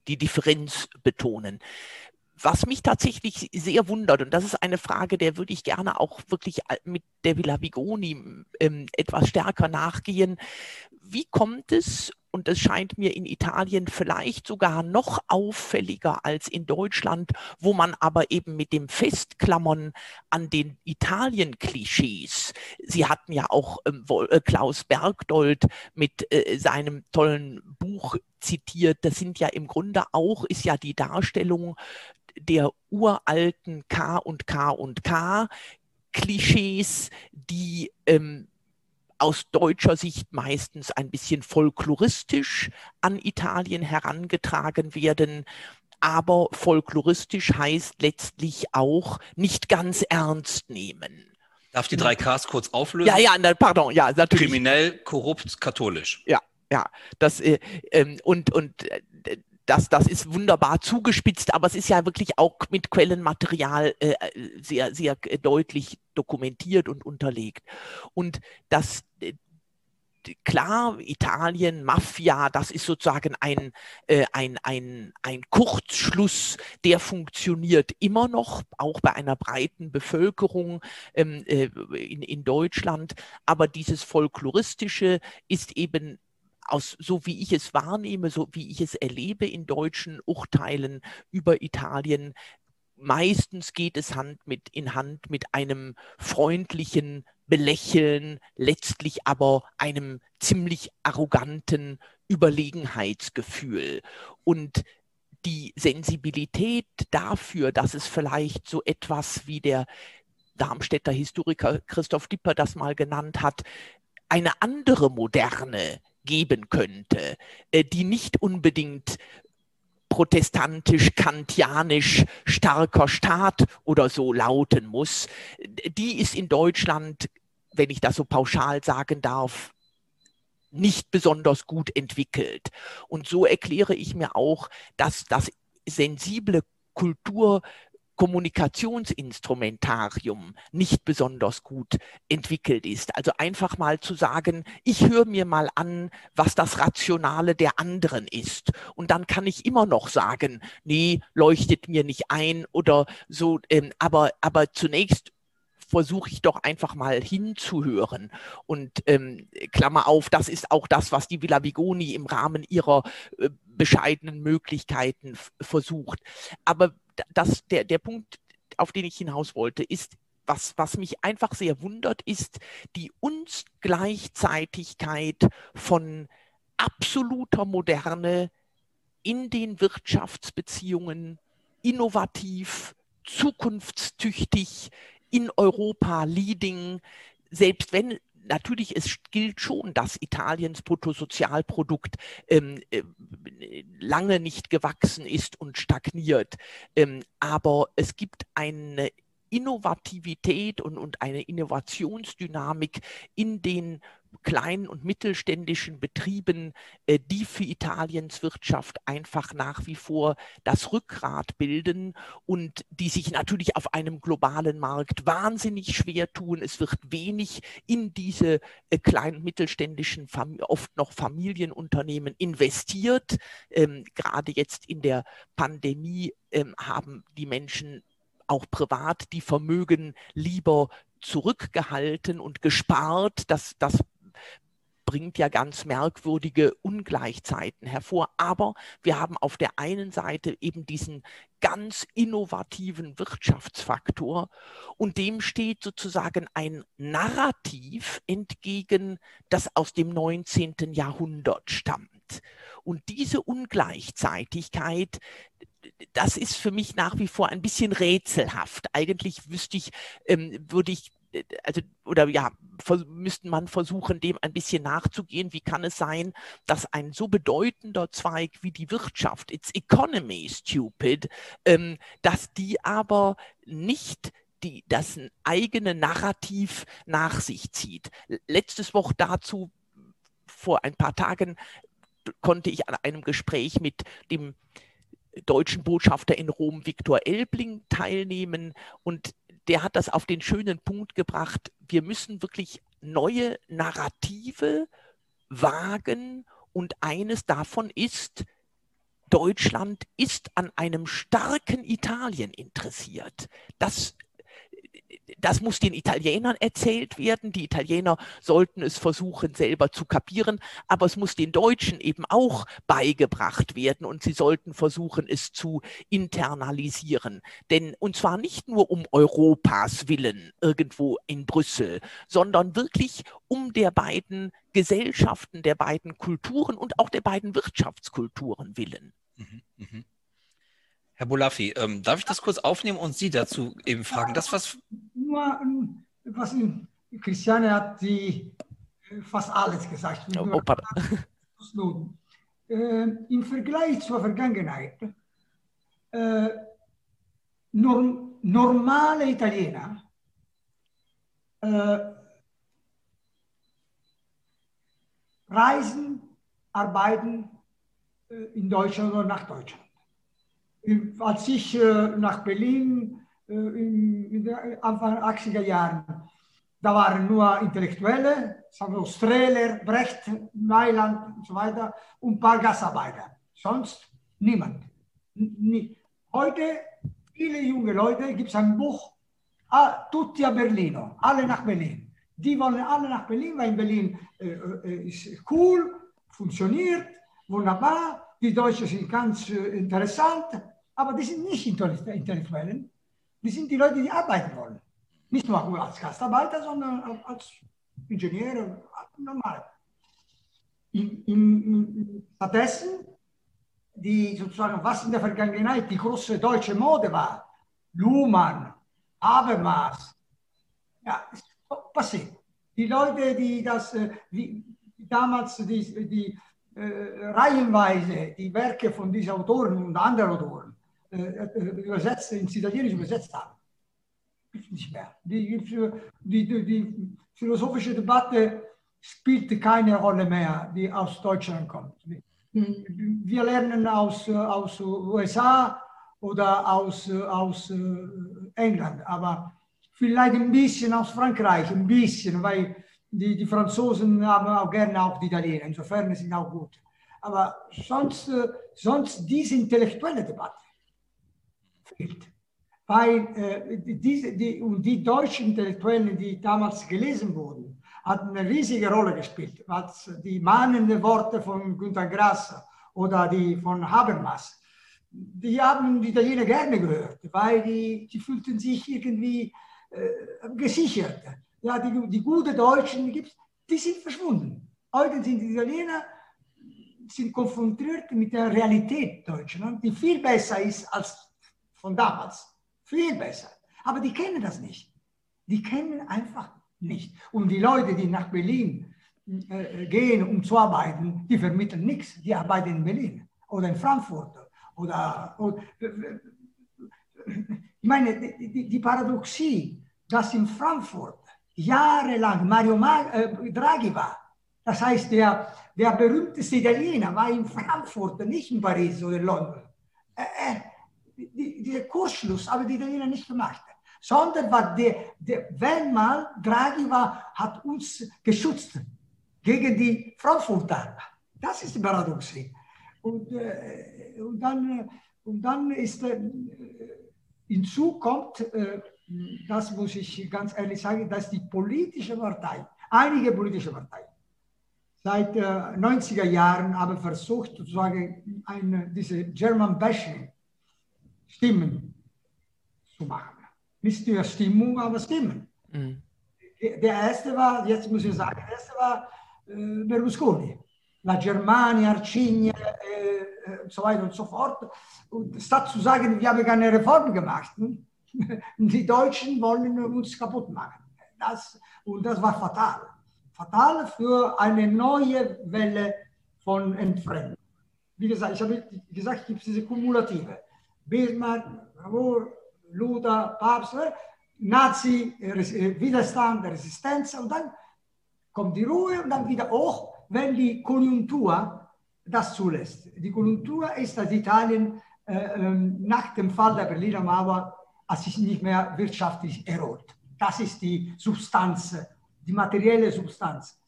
die Differenz betonen was mich tatsächlich sehr wundert, und das ist eine Frage, der würde ich gerne auch wirklich mit der Villa Vigoni ähm, etwas stärker nachgehen. Wie kommt es, und es scheint mir in Italien vielleicht sogar noch auffälliger als in Deutschland, wo man aber eben mit dem Festklammern an den Italien-Klischees, Sie hatten ja auch ähm, äh, Klaus Bergdold mit äh, seinem tollen Buch zitiert, das sind ja im Grunde auch, ist ja die Darstellung der uralten K und K und K Klischees, die ähm, aus deutscher Sicht meistens ein bisschen folkloristisch an Italien herangetragen werden. Aber folkloristisch heißt letztlich auch nicht ganz ernst nehmen. Darf die drei Ks kurz auflösen? Ja, ja, pardon, ja, natürlich. Kriminell, korrupt, katholisch. Ja, ja, das äh, ähm, und und äh, das, das ist wunderbar zugespitzt, aber es ist ja wirklich auch mit Quellenmaterial äh, sehr, sehr deutlich dokumentiert und unterlegt. Und das äh, klar, Italien, Mafia, das ist sozusagen ein, äh, ein, ein, ein Kurzschluss, der funktioniert immer noch, auch bei einer breiten Bevölkerung ähm, äh, in, in Deutschland. Aber dieses Folkloristische ist eben aus, so wie ich es wahrnehme, so wie ich es erlebe in deutschen Urteilen über Italien, meistens geht es Hand mit, in Hand mit einem freundlichen Belächeln, letztlich aber einem ziemlich arroganten Überlegenheitsgefühl. Und die Sensibilität dafür, dass es vielleicht so etwas wie der Darmstädter Historiker Christoph Dipper das mal genannt hat, eine andere Moderne geben könnte, äh, die nicht unbedingt protestantisch, kantianisch, starker Staat oder so lauten muss, die ist in Deutschland, wenn ich das so pauschal sagen darf, nicht besonders gut entwickelt. Und so erkläre ich mir auch, dass das sensible Kultur Kommunikationsinstrumentarium nicht besonders gut entwickelt ist. Also einfach mal zu sagen, ich höre mir mal an, was das Rationale der anderen ist. Und dann kann ich immer noch sagen, nee, leuchtet mir nicht ein oder so. Ähm, aber, aber zunächst versuche ich doch einfach mal hinzuhören. Und ähm, Klammer auf, das ist auch das, was die Villa Vigoni im Rahmen ihrer äh, bescheidenen Möglichkeiten versucht. Aber das, der, der Punkt, auf den ich hinaus wollte, ist, was, was mich einfach sehr wundert, ist die Ungleichzeitigkeit von absoluter Moderne in den Wirtschaftsbeziehungen, innovativ, zukunftstüchtig, in Europa leading, selbst wenn natürlich, es gilt schon, dass Italiens Bruttosozialprodukt ähm, äh, lange nicht gewachsen ist und stagniert. Ähm, aber es gibt eine Innovativität und, und eine Innovationsdynamik in den kleinen und mittelständischen Betrieben, äh, die für Italiens Wirtschaft einfach nach wie vor das Rückgrat bilden und die sich natürlich auf einem globalen Markt wahnsinnig schwer tun. Es wird wenig in diese äh, kleinen und mittelständischen, oft noch Familienunternehmen investiert. Ähm, gerade jetzt in der Pandemie ähm, haben die Menschen auch privat die Vermögen lieber zurückgehalten und gespart. Das, das bringt ja ganz merkwürdige Ungleichzeiten hervor. Aber wir haben auf der einen Seite eben diesen ganz innovativen Wirtschaftsfaktor und dem steht sozusagen ein Narrativ entgegen, das aus dem 19. Jahrhundert stammt. Und diese Ungleichzeitigkeit, das ist für mich nach wie vor ein bisschen rätselhaft. Eigentlich wüsste ich, ähm, würde ich also, oder ja, müsste man versuchen, dem ein bisschen nachzugehen. Wie kann es sein, dass ein so bedeutender Zweig wie die Wirtschaft, its economy stupid, ähm, dass die aber nicht die, das eigene Narrativ nach sich zieht. Letztes Woche dazu, vor ein paar Tagen, konnte ich an einem Gespräch mit dem deutschen Botschafter in Rom, Viktor Elbling, teilnehmen. Und der hat das auf den schönen Punkt gebracht, wir müssen wirklich neue Narrative wagen. Und eines davon ist, Deutschland ist an einem starken Italien interessiert. Das das muss den Italienern erzählt werden. Die Italiener sollten es versuchen, selber zu kapieren, aber es muss den Deutschen eben auch beigebracht werden und sie sollten versuchen, es zu internalisieren. Denn, und zwar nicht nur um Europas willen irgendwo in Brüssel, sondern wirklich um der beiden Gesellschaften, der beiden Kulturen und auch der beiden Wirtschaftskulturen willen. Mhm, mh. Herr Bolaffi, ähm, darf ich das kurz aufnehmen und Sie dazu eben fragen? Das, was nur, ähm, was Christiane hat die äh, fast alles gesagt. Oh, oh, äh, Im Vergleich zur Vergangenheit, äh, norm, normale Italiener äh, reisen, arbeiten äh, in Deutschland oder nach Deutschland als ich äh, nach Berlin äh, in, Anfang 80er Jahren, da waren nur Intellektuelle, sagen Strehler, Brecht, Mailand und so weiter und ein paar Gastarbeiter. Sonst niemand. Nie. Heute, viele junge Leute, gibt es ein Buch, ah, Tutti a Berlino, alle nach Berlin. Die wollen alle nach Berlin, weil in Berlin äh, äh, ist cool, funktioniert, wunderbar. Die Deutschen sind ganz äh, interessant, aber die sind nicht Intellektuellen, die sind die Leute, die arbeiten wollen. Nicht nur als Gastarbeiter, sondern als Ingenieure, normal. Stattdessen, die sozusagen, was in der Vergangenheit die große deutsche Mode war, Luhmann, Habermas, ja, ist passiert. Die Leute, die das, die, äh, damals die, die äh, reihenweise die Werke von diesen Autoren und anderen Autoren übersetzt, ins Italienische übersetzt haben. Gibt nicht mehr. Die, die, die, die, philosophische Debatte spielt keine Rolle mehr, die aus Deutschland kommt. Wir lernen aus, aus USA oder aus, aus England, aber vielleicht ein bisschen aus Frankreich, ein bisschen, weil die, die Franzosen haben auch gerne auch die Italiener, insofern sind auch gut. Aber sonst, sonst diese intellektuelle Debatte fehlt. Weil äh, diese, die, und die deutschen Intellektuellen, die damals gelesen wurden, hatten eine riesige Rolle gespielt. Was die mahnenden Worte von Günter Grass oder die von Habermas, die haben die Italiener gerne gehört, weil die, die fühlten sich irgendwie äh, gesichert. Ja, die, die guten Deutschen, die, die sind verschwunden. Heute sind die Italiener sind konfrontiert mit der Realität Deutschland, die viel besser ist als von damals. Viel besser. Aber die kennen das nicht. Die kennen einfach nicht. Und die Leute, die nach Berlin äh, gehen, um zu arbeiten, die vermitteln nichts. Die arbeiten in Berlin oder in Frankfurt. Oder, oder ich meine, die, die, Paradoxie, dass in Frankfurt jahrelang Mario äh, Draghi war, das heißt, der, der berühmteste Italiener war in Frankfurt, nicht in Paris oder London. Äh, äh die, dieser Kursschluss haben die Italiener nicht gemacht. Sondern war der, der, wenn mal Draghi war, hat uns geschützt gegen die Frankfurter. Das ist die Paradoxie. Und, äh, und, dann, und dann ist äh, hinzu kommt, äh, das muss ich ganz ehrlich sagen, dass die politische Partei, einige politische Parteien, seit äh, 90er Jahren haben versucht, sozusagen eine, diese German Bashing Stimmen zu machen. Nicht nur Stimmung, aber Stimmen. Mhm. Der erste war, jetzt muss ich sagen, der erste war äh, Berlusconi. La Germania, Arcigna äh, äh, und so weiter und so fort. Und statt zu sagen, wir haben keine Reform gemacht, hm? die Deutschen wollen uns kaputt machen. Das, und das war fatal. Fatal für eine neue Welle von Entfremdung. Wie gesagt, ich habe gesagt, es gibt diese kumulative. Bismarck, Cavour, Luther, Papst, Nazi, Widerstand, Resistenz und dann kommt die Ruhe und dann wieder hoch, wenn die Konjunktur das zulässt. Die Konjunktur ist, dass Italien äh, ähm, nach dem Fall der Berliner Mauer, als sich nicht mehr wirtschaftlich erholt. Das ist die Substanz, die materielle Substanz.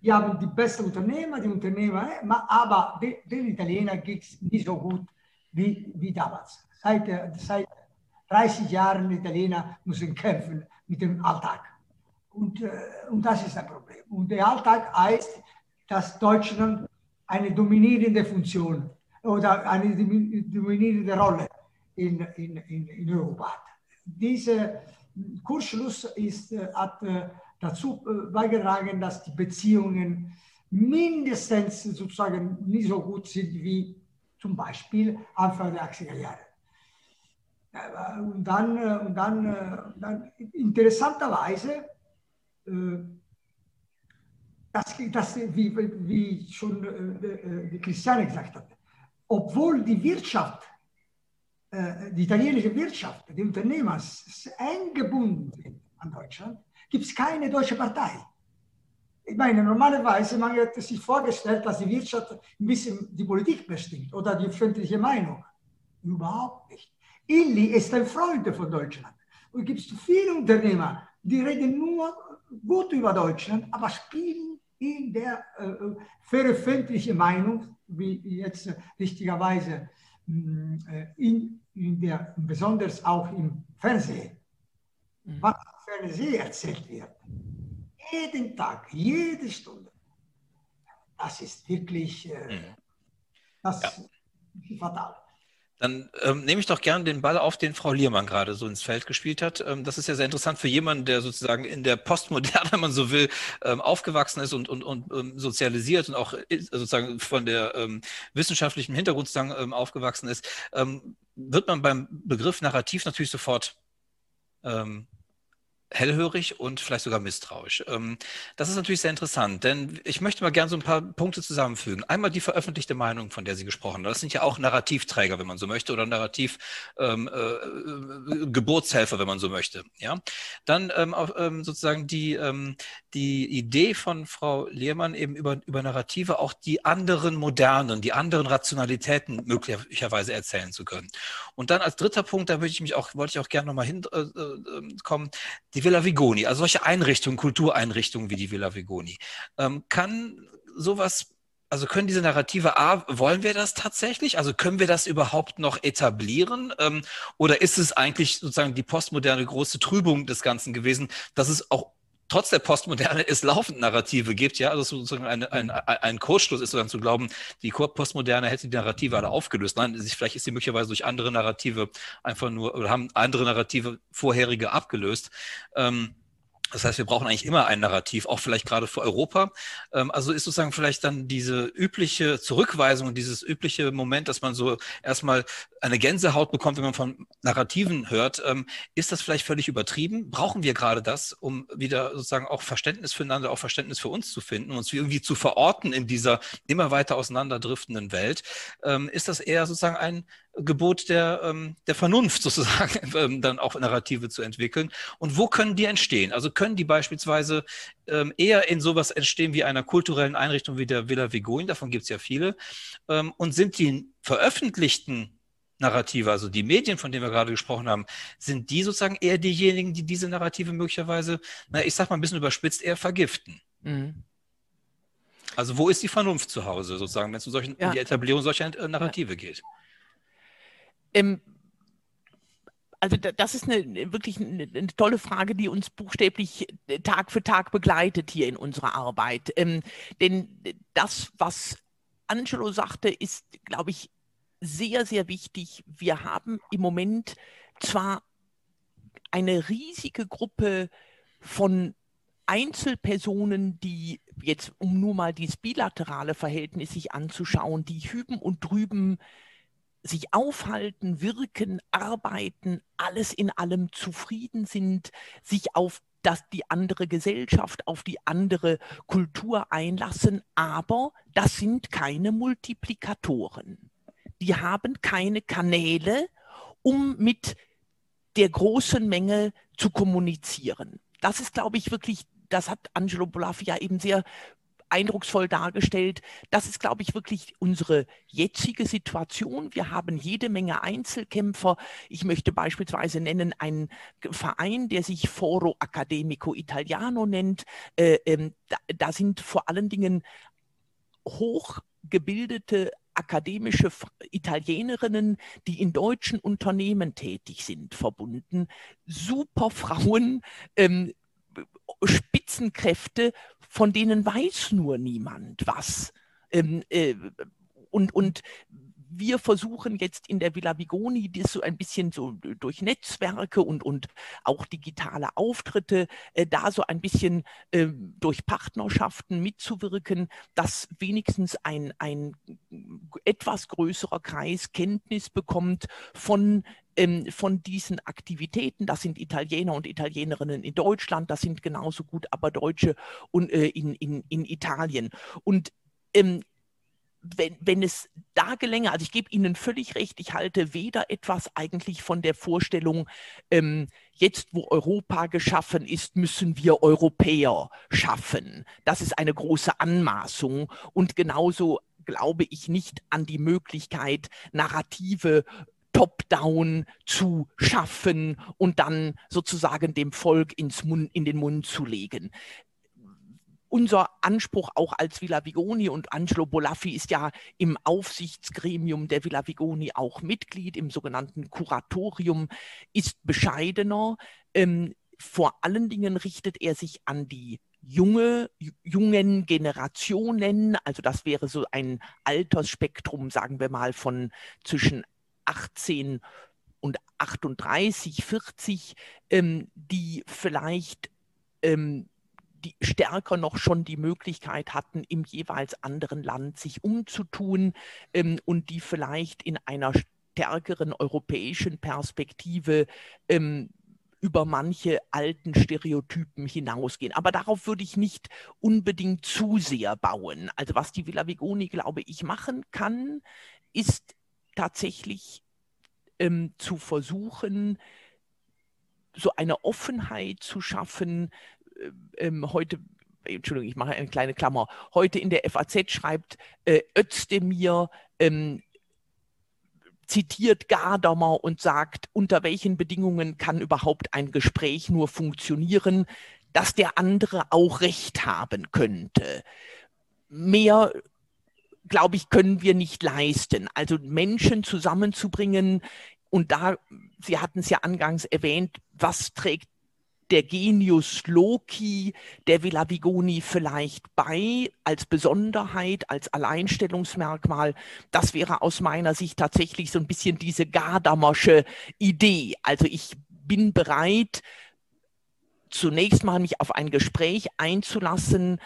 Wir haben die besten Unternehmer, die Unternehmer, aber den Italienern geht es nicht so gut wie, wie damals. Seit, seit 30 Jahren Italiener müssen kämpfen mit dem Alltag. Und, äh, und das ist ein Problem. Und der Alltag heißt, dass Deutschland eine dominierende Funktion oder eine dominierende Rolle in, in, in, in Europa hat. Dieser Kursschluss ist, äh, hat äh, dazu beigetragen, dass die Beziehungen mindestens sozusagen nicht so gut sind wie zum Beispiel Anfang der 80er Jahre. Und dann, und dann, dann interessanterweise das, das wie, wie schon äh, äh Christiane gesagt hat, obwohl die Wirtschaft, äh, die italienische Wirtschaft, die Unternehmer eng gebunden sind an Deutschland, gibt es keine deutsche Partei. Ich meine, normalerweise, man hätte sich vorgestellt, dass die Wirtschaft ein bisschen die Politik bestimmt oder die öffentliche Meinung. Überhaupt nicht. Illy ist ein Freund von Deutschland. Und es gibt viele Unternehmer, die reden nur gut über Deutschland, aber spielen in der äh, veröffentlichten Meinung, wie jetzt richtigerweise mm, äh, in, in der, besonders auch im Fernsehen, mhm. was im Fernsehen erzählt wird. Jeden Tag, jede Stunde. Das ist wirklich äh, mhm. das ja. fatal. Dann ähm, nehme ich doch gerne den Ball auf, den Frau Liermann gerade so ins Feld gespielt hat. Ähm, das ist ja sehr interessant für jemanden, der sozusagen in der Postmoderne, wenn man so will, ähm, aufgewachsen ist und, und, und ähm, sozialisiert und auch äh, sozusagen von der ähm, wissenschaftlichen Hintergrund sozusagen ähm, aufgewachsen ist, wird man beim Begriff Narrativ natürlich sofort hellhörig und vielleicht sogar misstrauisch. Ähm, das ist natürlich sehr interessant, denn ich möchte mal gerne so ein paar Punkte zusammenfügen. Einmal die veröffentlichte Meinung, von der Sie gesprochen haben. Das sind ja auch Narrativträger, wenn man so möchte, oder Narrativ ähm, äh, Geburtshelfer, wenn man so möchte. Ja, dann ähm, auch, ähm, sozusagen die ähm, die Idee von Frau Lehrmann eben über über Narrative auch die anderen modernen, die anderen Rationalitäten möglicherweise erzählen zu können. Und dann als dritter Punkt, da würde ich mich auch wollte ich auch gerne noch mal hinkommen, äh, äh die Villa Vigoni, also solche Einrichtungen, Kultureinrichtungen wie die Villa Vigoni, ähm, kann sowas also können diese Narrative A, wollen wir das tatsächlich? Also können wir das überhaupt noch etablieren? Ähm, oder ist es eigentlich sozusagen die postmoderne große Trübung des Ganzen gewesen, dass es auch trotz der Postmoderne es laufend Narrative gibt, ja, also sozusagen ein, ein, ein Kurzschluss ist sozusagen zu glauben, die Postmoderne hätte die Narrative alle aufgelöst. Nein, vielleicht ist sie möglicherweise durch andere Narrative einfach nur, oder haben andere Narrative vorherige abgelöst. Ähm, das heißt, wir brauchen eigentlich immer ein Narrativ, auch vielleicht gerade für Europa. Ähm, also ist sozusagen vielleicht dann diese übliche Zurückweisung, dieses übliche Moment, dass man so erstmal eine Gänsehaut bekommt, wenn man von Narrativen hört. Ähm, ist das vielleicht völlig übertrieben? Brauchen wir gerade das, um wieder sozusagen auch Verständnis füreinander, auch Verständnis für uns zu finden, uns irgendwie zu verorten in dieser immer weiter auseinanderdriftenden Welt? Ähm, ist das eher sozusagen ein Gebot der, ähm, der Vernunft sozusagen, ähm, dann auch Narrative zu entwickeln. Und wo können die entstehen? Also können die beispielsweise ähm, eher in sowas entstehen wie einer kulturellen Einrichtung wie der Villa Vigoin, davon gibt es ja viele, ähm, und sind die veröffentlichten Narrative, also die Medien, von denen wir gerade gesprochen haben, sind die sozusagen eher diejenigen, die diese Narrative möglicherweise, na, ich sag mal ein bisschen überspitzt, eher vergiften. Mhm. Also wo ist die Vernunft zu Hause sozusagen, wenn es um, solchen, ja. um die Etablierung solcher äh, Narrative geht? Ähm, also das ist eine wirklich eine, eine, tolle Frage, die uns buchstäblich äh, Tag für Tag begleitet hier in unserer Arbeit. Ähm, denn das, was Angelo sagte, ist, glaube ich, sehr, sehr wichtig. Wir haben im Moment zwar eine riesige Gruppe von Einzelpersonen, die jetzt, um nur mal dieses bilaterale Verhältnis sich anzuschauen, die hüben und drüben sich aufhalten, wirken, arbeiten, alles in allem zufrieden sind, sich auf das, die andere Gesellschaft, auf die andere Kultur einlassen, aber das sind keine Multiplikatoren. Die haben keine Kanäle, um mit der großen Menge zu kommunizieren. Das ist, glaube ich, wirklich, das hat Angelo Bolaffi ja eben sehr eindrucksvoll dargestellt. Das ist, glaube ich, wirklich unsere jetzige Situation. Wir haben jede Menge Einzelkämpfer. Ich möchte beispielsweise nennen einen Verein, der sich Foro Accademico Italiano nennt. Äh, ähm, da, da sind vor allen Dingen hochgebildete akademische Italienerinnen, die in deutschen Unternehmen tätig sind, verbunden. Super Frauen, ähm, Spitzenkräfte, von denen weiß nur niemand was. Ähm, äh, und, und wir versuchen jetzt in der Villa Vigoni das so ein bisschen so durch Netzwerke und, und auch digitale Auftritte äh, da so ein bisschen äh, durch Partnerschaften mitzuwirken, dass wenigstens ein, ein etwas größerer Kreis Kenntnis bekommt von ähm, von diesen Aktivitäten. Das sind Italiener und Italienerinnen in Deutschland, das sind genauso gut aber Deutsche und, äh, in, in, in Italien. Und ähm, wenn, wenn es da gelänge, also ich gebe Ihnen völlig recht, ich halte weder etwas eigentlich von der Vorstellung, ähm, jetzt wo Europa geschaffen ist, müssen wir Europäer schaffen. Das ist eine große Anmaßung und genauso glaube ich nicht an die Möglichkeit, Narrative top-down zu schaffen und dann sozusagen dem Volk ins Mund, in den Mund zu legen unser Anspruch auch als Villa Vigoni und Angelo Bolaffi ist ja im Aufsichtsgremium der Villa Vigoni auch Mitglied, im sogenannten Kuratorium, ist bescheidener. Ähm, vor allen Dingen richtet er sich an die junge, jungen Generationen, also das wäre so ein Altersspektrum, sagen wir mal, von zwischen 18 und 38, 40, ähm, die vielleicht ähm, die stärker noch schon die Möglichkeit hatten, im jeweils anderen Land sich umzutun ähm, und die vielleicht in einer stärkeren europäischen Perspektive ähm, über manche alten Stereotypen hinausgehen. Aber darauf würde ich nicht unbedingt zu sehr bauen. Also was die Villa Vigoni, glaube ich, machen kann, ist tatsächlich ähm, zu versuchen, so eine Offenheit zu schaffen, ähm, heute Entschuldigung, ich mache eine kleine Klammer, heute in der FAZ schreibt äh, Özdemir, ähm, zitiert Gadamer und sagt, unter welchen Bedingungen kann überhaupt ein Gespräch nur funktionieren, dass der andere auch recht haben könnte. Mehr, glaube ich, können wir nicht leisten. Also Menschen zusammenzubringen, und da, Sie hatten es ja angangs erwähnt, was trägt der Genius Loki der Villa Vigoni vielleicht bei als Besonderheit, als Alleinstellungsmerkmal. Das wäre aus meiner Sicht tatsächlich so ein bisschen diese Gardamersche Idee. Also ich bin bereit, zunächst mal mich auf ein Gespräch einzulassen,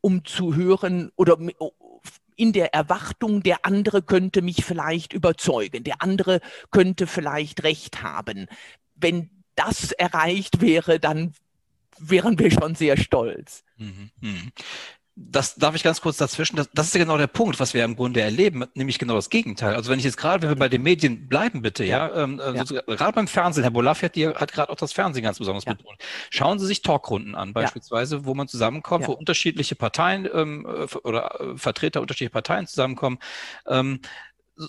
um zu hören oder in der Erwartung, der andere könnte mich vielleicht überzeugen, der andere könnte vielleicht recht haben. Wenn das erreicht wäre, dann wären wir schon sehr stolz. Mhm, mhm. Das darf ich ganz kurz dazwischen. Das, das, ist ja genau der Punkt, was wir im Grunde erleben, nämlich genau das Gegenteil. Also wenn ich jetzt gerade, wenn wir bei den Medien bleiben, bitte, ja, ja, ähm, ja. gerade beim Fernsehen, Herr Bolaffi hat, hat gerade auch das Fernsehen ganz besonders ja. betont. Schauen Sie sich Talkrunden an, beispielsweise, wo man zusammenkommt, wo unterschiedliche Parteien ähm, äh, oder äh, Vertreter unterschiedlicher Parteien zusammenkommen. Ähm,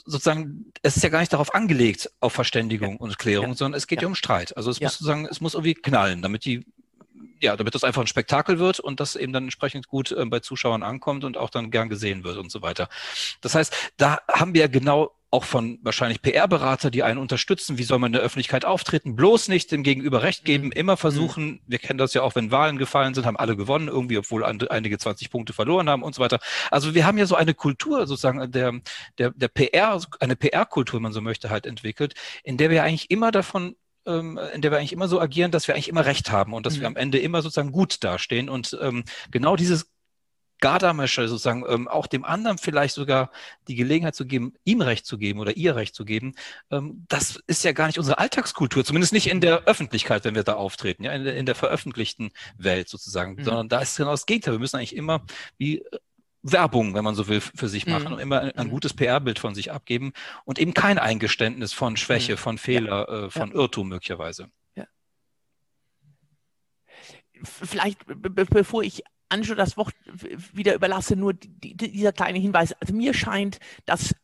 sozusagen, es ist ja gar nicht darauf angelegt, auf Verständigung ja. und Klärung, ja. sondern es geht ja. um Streit. Also es muss sozusagen, es muss irgendwie knallen, damit die, ja, damit das einfach ein Spektakel wird und das eben dann entsprechend gut äh, bei Zuschauern ankommt und auch dann gern gesehen wird und so weiter. Das heißt, da haben wir ja genau auch von wahrscheinlich PR-Berater, die einen unterstützen. Wie soll man in der Öffentlichkeit auftreten? Bloß nicht dem Gegenüber Recht geben, mhm. immer versuchen. Mhm. Wir kennen das ja auch, wenn Wahlen gefallen sind, haben alle gewonnen irgendwie, obwohl einige 20 Punkte verloren haben und so weiter. Also wir haben ja so eine Kultur sozusagen der, der, der PR, eine PR-Kultur, wenn man so möchte, halt entwickelt, in der wir eigentlich immer davon ähm, in der wir eigentlich immer so agieren, dass wir eigentlich immer Recht haben und dass mhm. wir am Ende immer sozusagen gut dastehen. Und ähm, genau dieses Gardamesche sozusagen ähm, auch dem anderen vielleicht sogar die Gelegenheit zu geben, ihm Recht zu geben oder ihr Recht zu geben, ähm, das ist ja gar nicht unsere Alltagskultur, zumindest nicht in der Öffentlichkeit, wenn wir da auftreten, ja, in der, in der veröffentlichten Welt sozusagen, mhm. sondern da ist genau das Gegenteil. Wir müssen eigentlich immer wie äh, Werbung, wenn man so will, für sich machen mhm. und immer ein, ein mhm. gutes PR-Bild von sich abgeben und eben kein Eingeständnis von Schwäche, mhm. von Fehler, ja. äh, von ja. Irrtum möglicherweise. Ja. Vielleicht, be bevor ich Angelo das Wort wieder überlasse, nur die, dieser kleine Hinweis. Also mir scheint, dass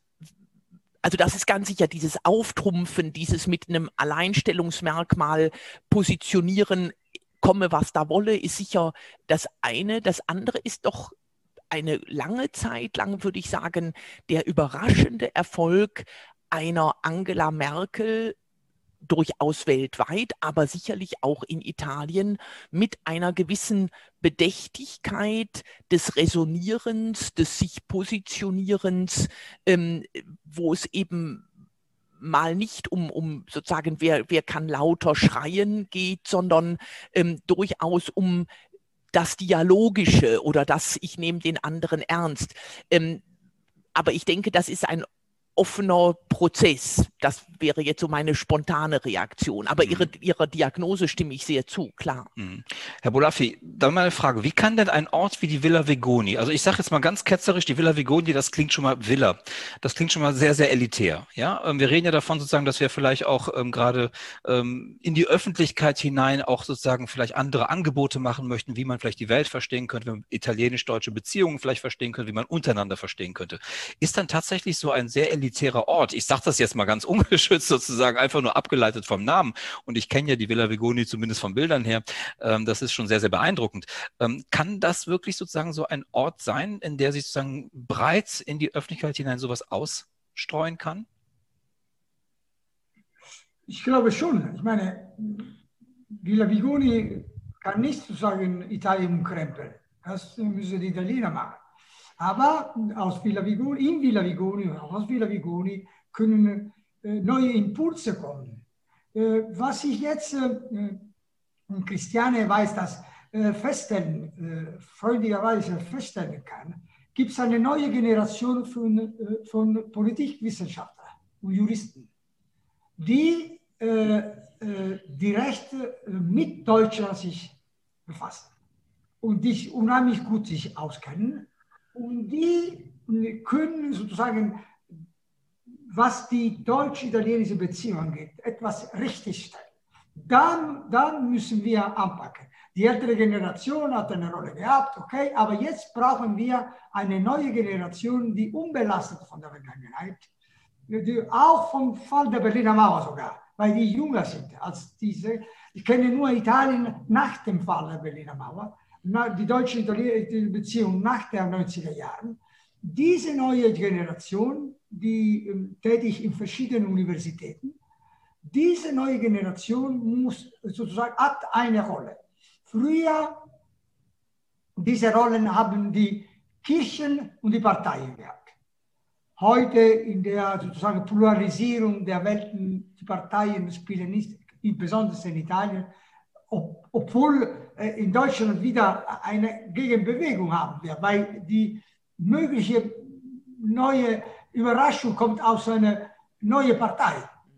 also das ist ganz sicher dieses Auftrumpfen, dieses mit einem Alleinstellungsmerkmal positionieren, komme was da wolle, ist sicher das eine. Das andere ist doch eine lange Zeit lang, würde ich sagen, der überraschende Erfolg einer Angela Merkel durchaus weltweit, aber sicherlich auch in Italien mit einer gewissen Bedächtigkeit des Resonierens, des sich Positionierens, ähm, wo es eben mal nicht um, um sozusagen, wer, wer kann lauter schreien geht, sondern ähm, durchaus um das Dialogische oder das, ich nehme den anderen ernst. Ähm, aber ich denke, das ist ein offener Prozess. Das wäre jetzt so meine spontane Reaktion. Aber mhm. ihre, Ihrer Diagnose stimme ich sehr zu, klar. Mhm. Herr Bolaffi, dann mal eine Frage. Wie kann denn ein Ort wie die Villa Vegoni, also ich sage jetzt mal ganz ketzerisch, die Villa Vegoni, das klingt schon mal Villa. Das klingt schon mal sehr, sehr elitär. Ja, ähm, wir reden ja davon sozusagen, dass wir vielleicht auch ähm, gerade ähm, in die Öffentlichkeit hinein auch sozusagen vielleicht andere Angebote machen möchten, wie man vielleicht die Welt verstehen könnte, wie man italienisch-deutsche Beziehungen vielleicht verstehen könnte, wie man untereinander verstehen könnte. Ist dann tatsächlich so ein sehr elitär elitärer Ort. Ich sage das jetzt mal ganz ungeschützt sozusagen, einfach nur abgeleitet vom Namen. Und ich kenne ja die Villa Vigoni zumindest von Bildern her. Ähm, das ist schon sehr, sehr beeindruckend. Ähm, kann das wirklich sozusagen so ein Ort sein, in der sich sozusagen breit in die Öffentlichkeit hinein sowas ausstreuen kann? Ich glaube schon. Ich meine, Villa Vigoni kann nicht sozusagen Italien umkrempeln. Das müssen die Italiener machen. Aber aus Villa Vigoni, in Villa Vigoni oder aus Villa Vigoni können äh, neue Impulse kommen. Äh, was ich jetzt, äh, und Christiane weiß das, äh, feststellen, äh, freudigerweise feststellen kann, gibt es eine neue Generation von, äh, von Politikwissenschaftlern und Juristen, die direkt mit Deutschland sich befassen und die unheimlich gut sich auskennen und die können sozusagen, was die deutsch-italienische Beziehung angeht, etwas richtigstellen. Dann, dann müssen wir anpacken. Die ältere Generation hat eine Rolle gehabt, okay, aber jetzt brauchen wir eine neue Generation, die unbelastet von der Vergangenheit, die, auch vom Fall der Berliner Mauer sogar, weil die jünger sind als diese. Ich kenne nur Italien nach dem Fall der Berliner Mauer die deutsche-italienische Beziehung nach den 90er Jahren. Diese neue Generation, die ähm, tätig in verschiedenen Universitäten, diese neue Generation muss sozusagen hat eine Rolle. Früher diese Rollen haben die Kirchen und die Parteien gehabt. Heute in der sozusagen Pluralisierung der Welten, die Parteien spielen nicht, besonders in Italien, ob, obwohl in Deutschland wieder eine Gegenbewegung haben wir, weil die mögliche neue Überraschung kommt aus einer neuen Partei,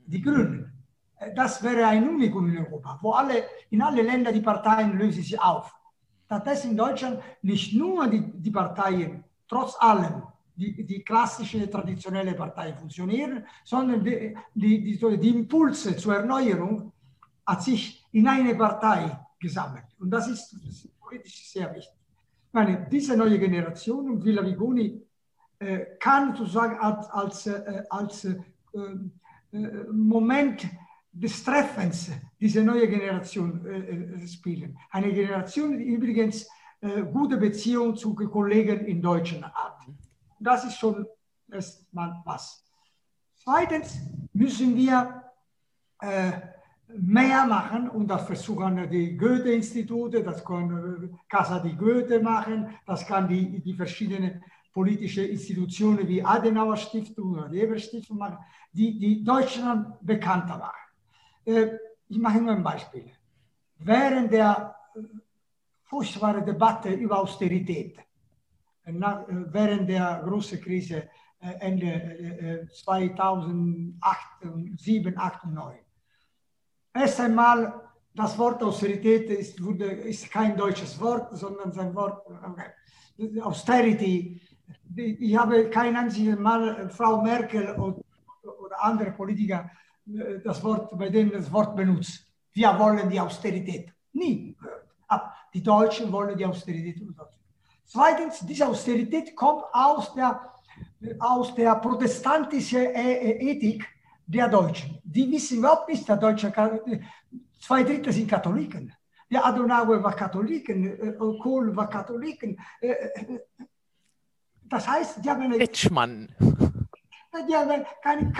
die Grünen. Äh, das wäre ein Unikum in Europa, wo alle, in alle Länder die Parteien lösen sich auf. Stattdessen in Deutschland nicht nur die, die Parteien, trotz allem, die, die klassische, traditionelle Partei funktionieren, sondern die, die, die, die Impulse zur Erneuerung hat sich in eine Partei gesammelt. Und das ist, politisch sehr wichtig. Ich meine, diese neue Generation und Villa Vigoni äh, kann sozusagen als, als, äh, als äh, äh Moment des Treffens diese neue Generation äh, äh, spielen. Eine Generation, die übrigens gute Beziehungen zu Kollegen in Deutschland hat. Das ist schon erstmal was. Zweitens müssen wir mehr machen und das versuchen die Goethe-Institute, das kann Casa di Goethe machen, das kann die, die verschiedenen politischen Institutionen wie Adenauer Stiftung oder die Ebert Stiftung machen, die, die Deutschland bekannter machen. Äh, ich mache nur ein Beispiel. Während der furchtbaren Debatte über Austerität, äh, während der großen Krise äh, Ende 2008, 2007, 2008 und 2009, Erst einmal, das Wort Austerität ist, wurde, ist kein deutsches Wort, sondern ein Wort okay. Austerity. Ich habe kein einziges Mal Frau Merkel oder, andere Politiker äh, das Wort, bei denen das Wort benutzt. Wir wollen die Austerität. Nie die Deutschen wollen die Austerität. Zweitens, diese Austerität kommt aus der, aus der protestantischen Ethik der Deutschen. Die wissen überhaupt nicht, der Deutsche, zwei Drittel sind Katholiken. Der Adenauer war Katholiken, Kohl war Katholiken. Das heißt, die haben eine, Etschmann. die haben eine, keine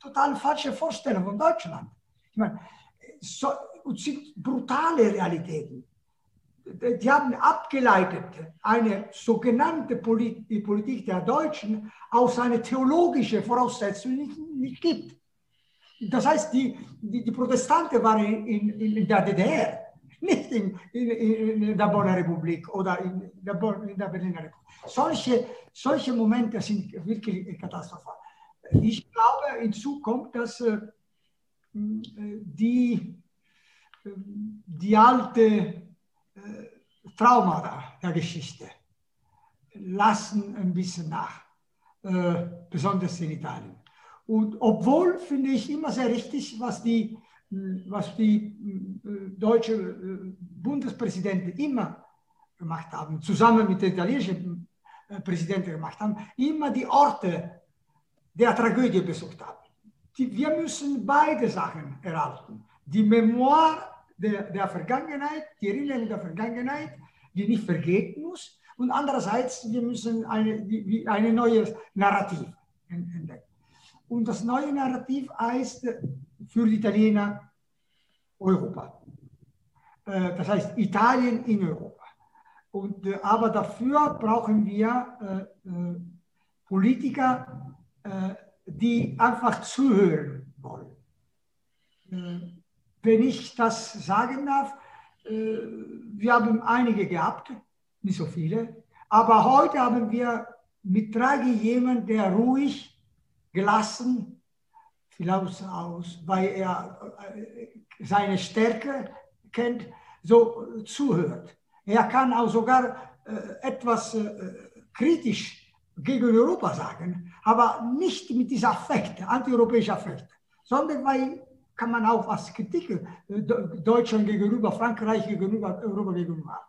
total falsche Vorstellung von Deutschland. Ich meine, so, sind brutale Realitäten. Die haben abgeleitet eine sogenannte Politik der Deutschen aus einer theologischen Voraussetzung, die es nicht gibt. Das heißt, die, die, die Protestanten waren in, in, in, der DDR, nicht in, in, der Bonner Republik oder in der, Bonn, in der Berliner Republik. Solche, solche Momente sind wirklich katastrophal. Ich glaube, hinzu kommt, dass äh, die, die alte äh, Traumata der Geschichte lassen ein bisschen nach, äh, besonders in Italien. Und obwohl finde ich immer sehr richtig, was die, was die deutsche Bundespräsidenten immer gemacht haben, zusammen mit der italienischen Präsidenten gemacht haben, immer die Orte der Tragödie besucht haben. Die, wir müssen beide Sachen erhalten. Die Memoir der, der Vergangenheit, die Erinnerung der Vergangenheit, die nicht vergehen muss, und andererseits, wir müssen eine, eine neue Narrativ entdecken. Und das neue Narrativ heißt für die Italiener Europa. Äh, das heißt Italien in Europa. Und, äh, aber dafür brauchen wir äh, Politiker, die einfach zuhören wollen. Wenn ich das sagen darf, wir haben einige gehabt, nicht so viele, aber heute haben wir mit Draghi jemanden, der ruhig gelassen, vielleicht aus, weil er äh, seine Stärke kennt, so zuhört. Er kann auch sogar äh, etwas äh, kritisch gegen Europa sagen, aber nicht mit dieser Affekt, antieuropäischer Affekt, sondern weil kann man auch als Kritik Deutschland gegenüber, Frankreich gegenüber, Europa gegenüber.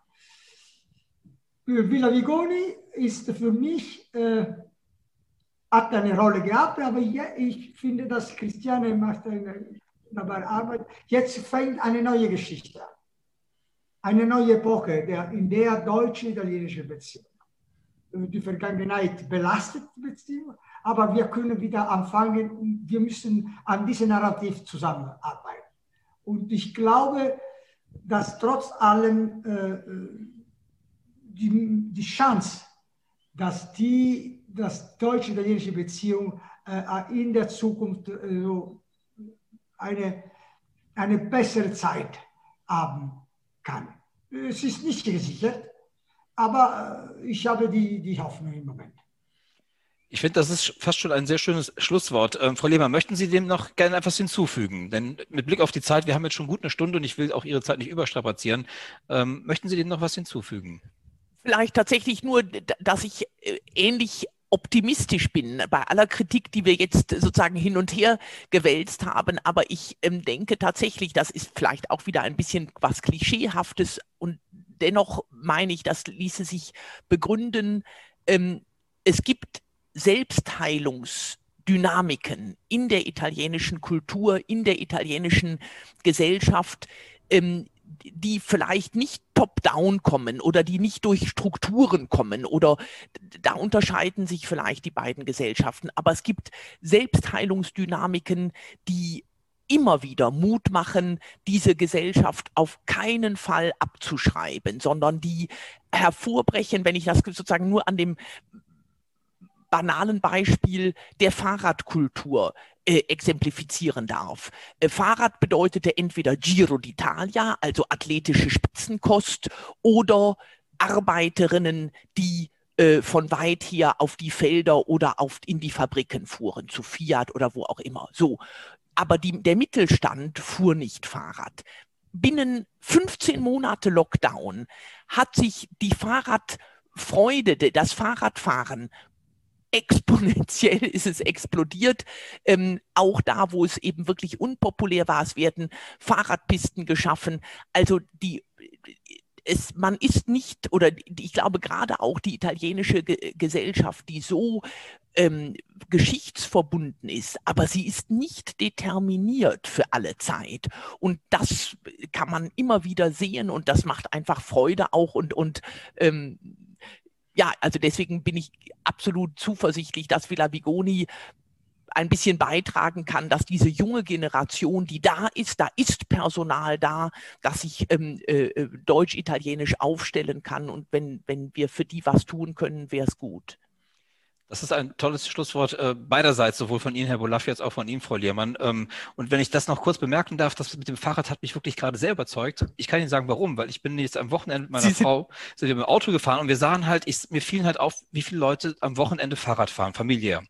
Villa Vigoni ist für mich äh, hat eine Rolle gehabt, aber ich finde, dass Christiane macht eine wunderbare Arbeit. Jetzt fängt eine neue Geschichte an. Eine neue Epoche, der, in der deutsche-italienische Beziehung. Die Vergangenheit belastet die Beziehung, aber wir können wieder anfangen und wir müssen an diesem Narrativ zusammenarbeiten. Und ich glaube, dass trotz allem äh, die, die Chance, dass die dass deutsch-italienische Beziehung äh, in der Zukunft äh, eine, eine bessere Zeit haben kann. Es ist nicht gesichert, aber äh, ich habe die, die Hoffnung im Moment. Ich finde, das ist fast schon ein sehr schönes Schlusswort. Ähm, Frau Lehmann, möchten Sie dem noch gerne etwas hinzufügen? Denn mit Blick auf die Zeit, wir haben jetzt schon gut eine Stunde und ich will auch Ihre Zeit nicht überstrapazieren. Ähm, möchten Sie dem noch was hinzufügen? Vielleicht tatsächlich nur, dass ich äh, ähnlich optimistisch bin bei aller Kritik, die wir jetzt sozusagen hin und her gewälzt haben. Aber ich ähm, denke tatsächlich, das ist vielleicht auch wieder ein bisschen was Klischeehaftes und dennoch meine ich, das ließe sich begründen. Ähm, es gibt Selbstheilungsdynamiken in der italienischen Kultur, in der italienischen Gesellschaft, ähm, die vielleicht nicht top-down kommen oder die nicht durch Strukturen kommen oder da unterscheiden sich vielleicht die beiden Gesellschaften. Aber es gibt Selbstheilungsdynamiken, die immer wieder Mut machen, diese Gesellschaft auf keinen Fall abzuschreiben, sondern die hervorbrechen, wenn ich das sozusagen nur an dem banalen Beispiel der Fahrradkultur äh, exemplifizieren darf. Äh, Fahrrad bedeutete entweder Giro d'Italia, also athletische Spitzenkost, oder Arbeiterinnen, die äh, von weit her auf die Felder oder auf, in die Fabriken fuhren, zu Fiat oder wo auch immer. So. Aber die, der Mittelstand fuhr nicht Fahrrad. Binnen 15 Monate Lockdown hat sich die Fahrradfreude, das Fahrradfahren exponentiell ist es explodiert. Ähm, auch da, wo es eben wirklich unpopulär war, es werden Fahrradpisten geschaffen. Also die, es, man ist nicht, oder ich glaube gerade auch die italienische Ge Gesellschaft, die so ähm, geschichtsverbunden ist, aber sie ist nicht determiniert für alle Zeit. Und das kann man immer wieder sehen und das macht einfach Freude auch und, und ähm, ja, also deswegen bin ich absolut zuversichtlich, dass Villa Vigoni ein bisschen beitragen kann, dass diese junge Generation, die da ist, da ist Personal da, dass sich ähm, äh, äh deutsch-italienisch aufstellen kann. Und wenn, wenn wir für die was tun können, wäre es gut. Das ist ein tolles Schlusswort äh, beiderseits, sowohl von Ihnen, Herr Bolaffi, als auch von Ihnen, Frau Liermann. Ähm, und wenn ich das noch kurz bemerken darf, das mit dem Fahrrad hat mich wirklich gerade sehr überzeugt. Ich kann Ihnen sagen, warum, weil ich bin jetzt am Wochenende mit meiner Frau, sind wir mit dem Auto gefahren und wir sahen halt, ich, mir fielen halt auf, wie viele Leute am Wochenende Fahrrad fahren, familiär.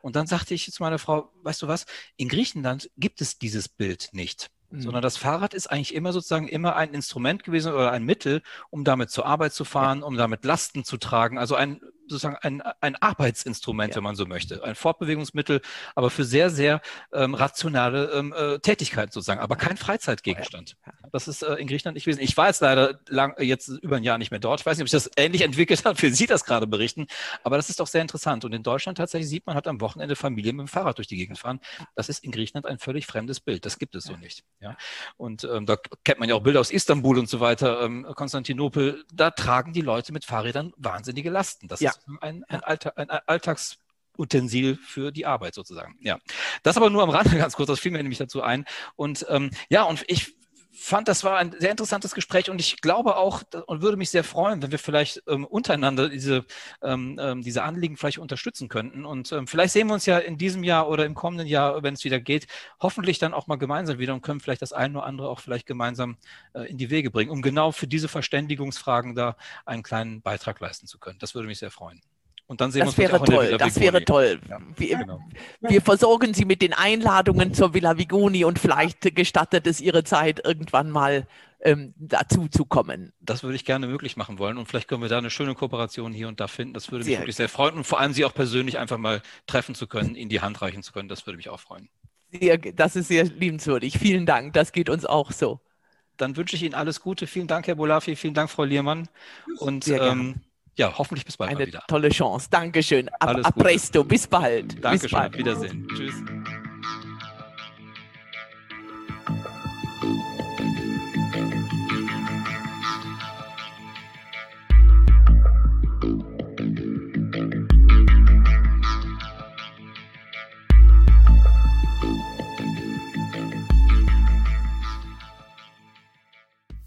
Und dann sagte ich zu meiner Frau, weißt du was, in Griechenland gibt es dieses Bild nicht mhm. sondern das Fahrrad ist eigentlich immer sozusagen immer ein Instrument gewesen oder ein Mittel, um damit zur Arbeit zu fahren, um damit Lasten zu tragen. Also ein sozusagen ein, ein Arbeitsinstrument, ja. wenn man so möchte. Ein Fortbewegungsmittel, aber für sehr, sehr ähm, rationale ähm, äh, Tätigkeiten sozusagen, aber kein Freizeitgegenstand. Das ist äh, in Griechenland nicht gewesen. Ich war jetzt leider lang, jetzt über ein Jahr nicht mehr dort. Ich weiß nicht, ob sich das ähnlich entwickelt hat, wie Sie das gerade berichten, aber das ist doch sehr interessant. Und in Deutschland tatsächlich sieht man halt am Wochenende Familien mit dem Fahrrad durch die Gegend fahren. Das ist in Griechenland ein völlig fremdes Bild. Das gibt es so nicht. Ja? Und ähm, da kennt man ja auch Bilder aus Istanbul und so weiter, ähm, Konstantinopel. Da tragen die Leute mit Fahrrädern wahnsinnige Lasten. Das ja. ist ein, ein, Alltag, ein Alltagsutensil für die Arbeit sozusagen. Ja, das aber nur am Rande ganz kurz, das fiel mir nämlich dazu ein. Und ähm, ja, und ich fand, das war ein sehr interessantes Gespräch und ich glaube auch und würde mich sehr freuen, wenn wir vielleicht ähm, untereinander diese, ähm, ähm, diese Anliegen vielleicht unterstützen könnten. Und ähm, vielleicht sehen wir uns ja in diesem Jahr oder im kommenden Jahr, wenn es wieder geht, hoffentlich dann auch mal gemeinsam wieder und können vielleicht das eine oder andere auch vielleicht gemeinsam äh, in die Wege bringen, um genau für diese Verständigungsfragen da einen kleinen Beitrag leisten zu können. Das würde mich sehr freuen. Und dann sehen das wir uns wäre toll, das wäre toll. Ja, wir, genau. wir, versorgen Sie mit den Einladungen zur Villa Vigoni und vielleicht gestattet es Ihre Zeit, irgendwann mal ähm, dazu zu kommen. Das würde ich gerne möglich machen wollen und vielleicht können wir da eine schöne Kooperation hier und da finden. Das würde mich sehr wirklich sehr freuen und vor allem Sie auch persönlich einfach mal treffen zu können, Ihnen die Hand reichen zu können. Das würde mich auch freuen. Sehr, das ist sehr liebenswürdig. Vielen Dank. Das geht uns auch so. Dann wünsche ich Ihnen alles Gute. Vielen Dank, Herr Bolafi. Vielen Dank, Frau Liermann. Und ähm, ja, hoffentlich bis bald Eine mal wieder. Tolle Chance. Dankeschön. A, a presto. Bis bald. Dankeschön. Bis bald. Auf Wiedersehen. Tschüss.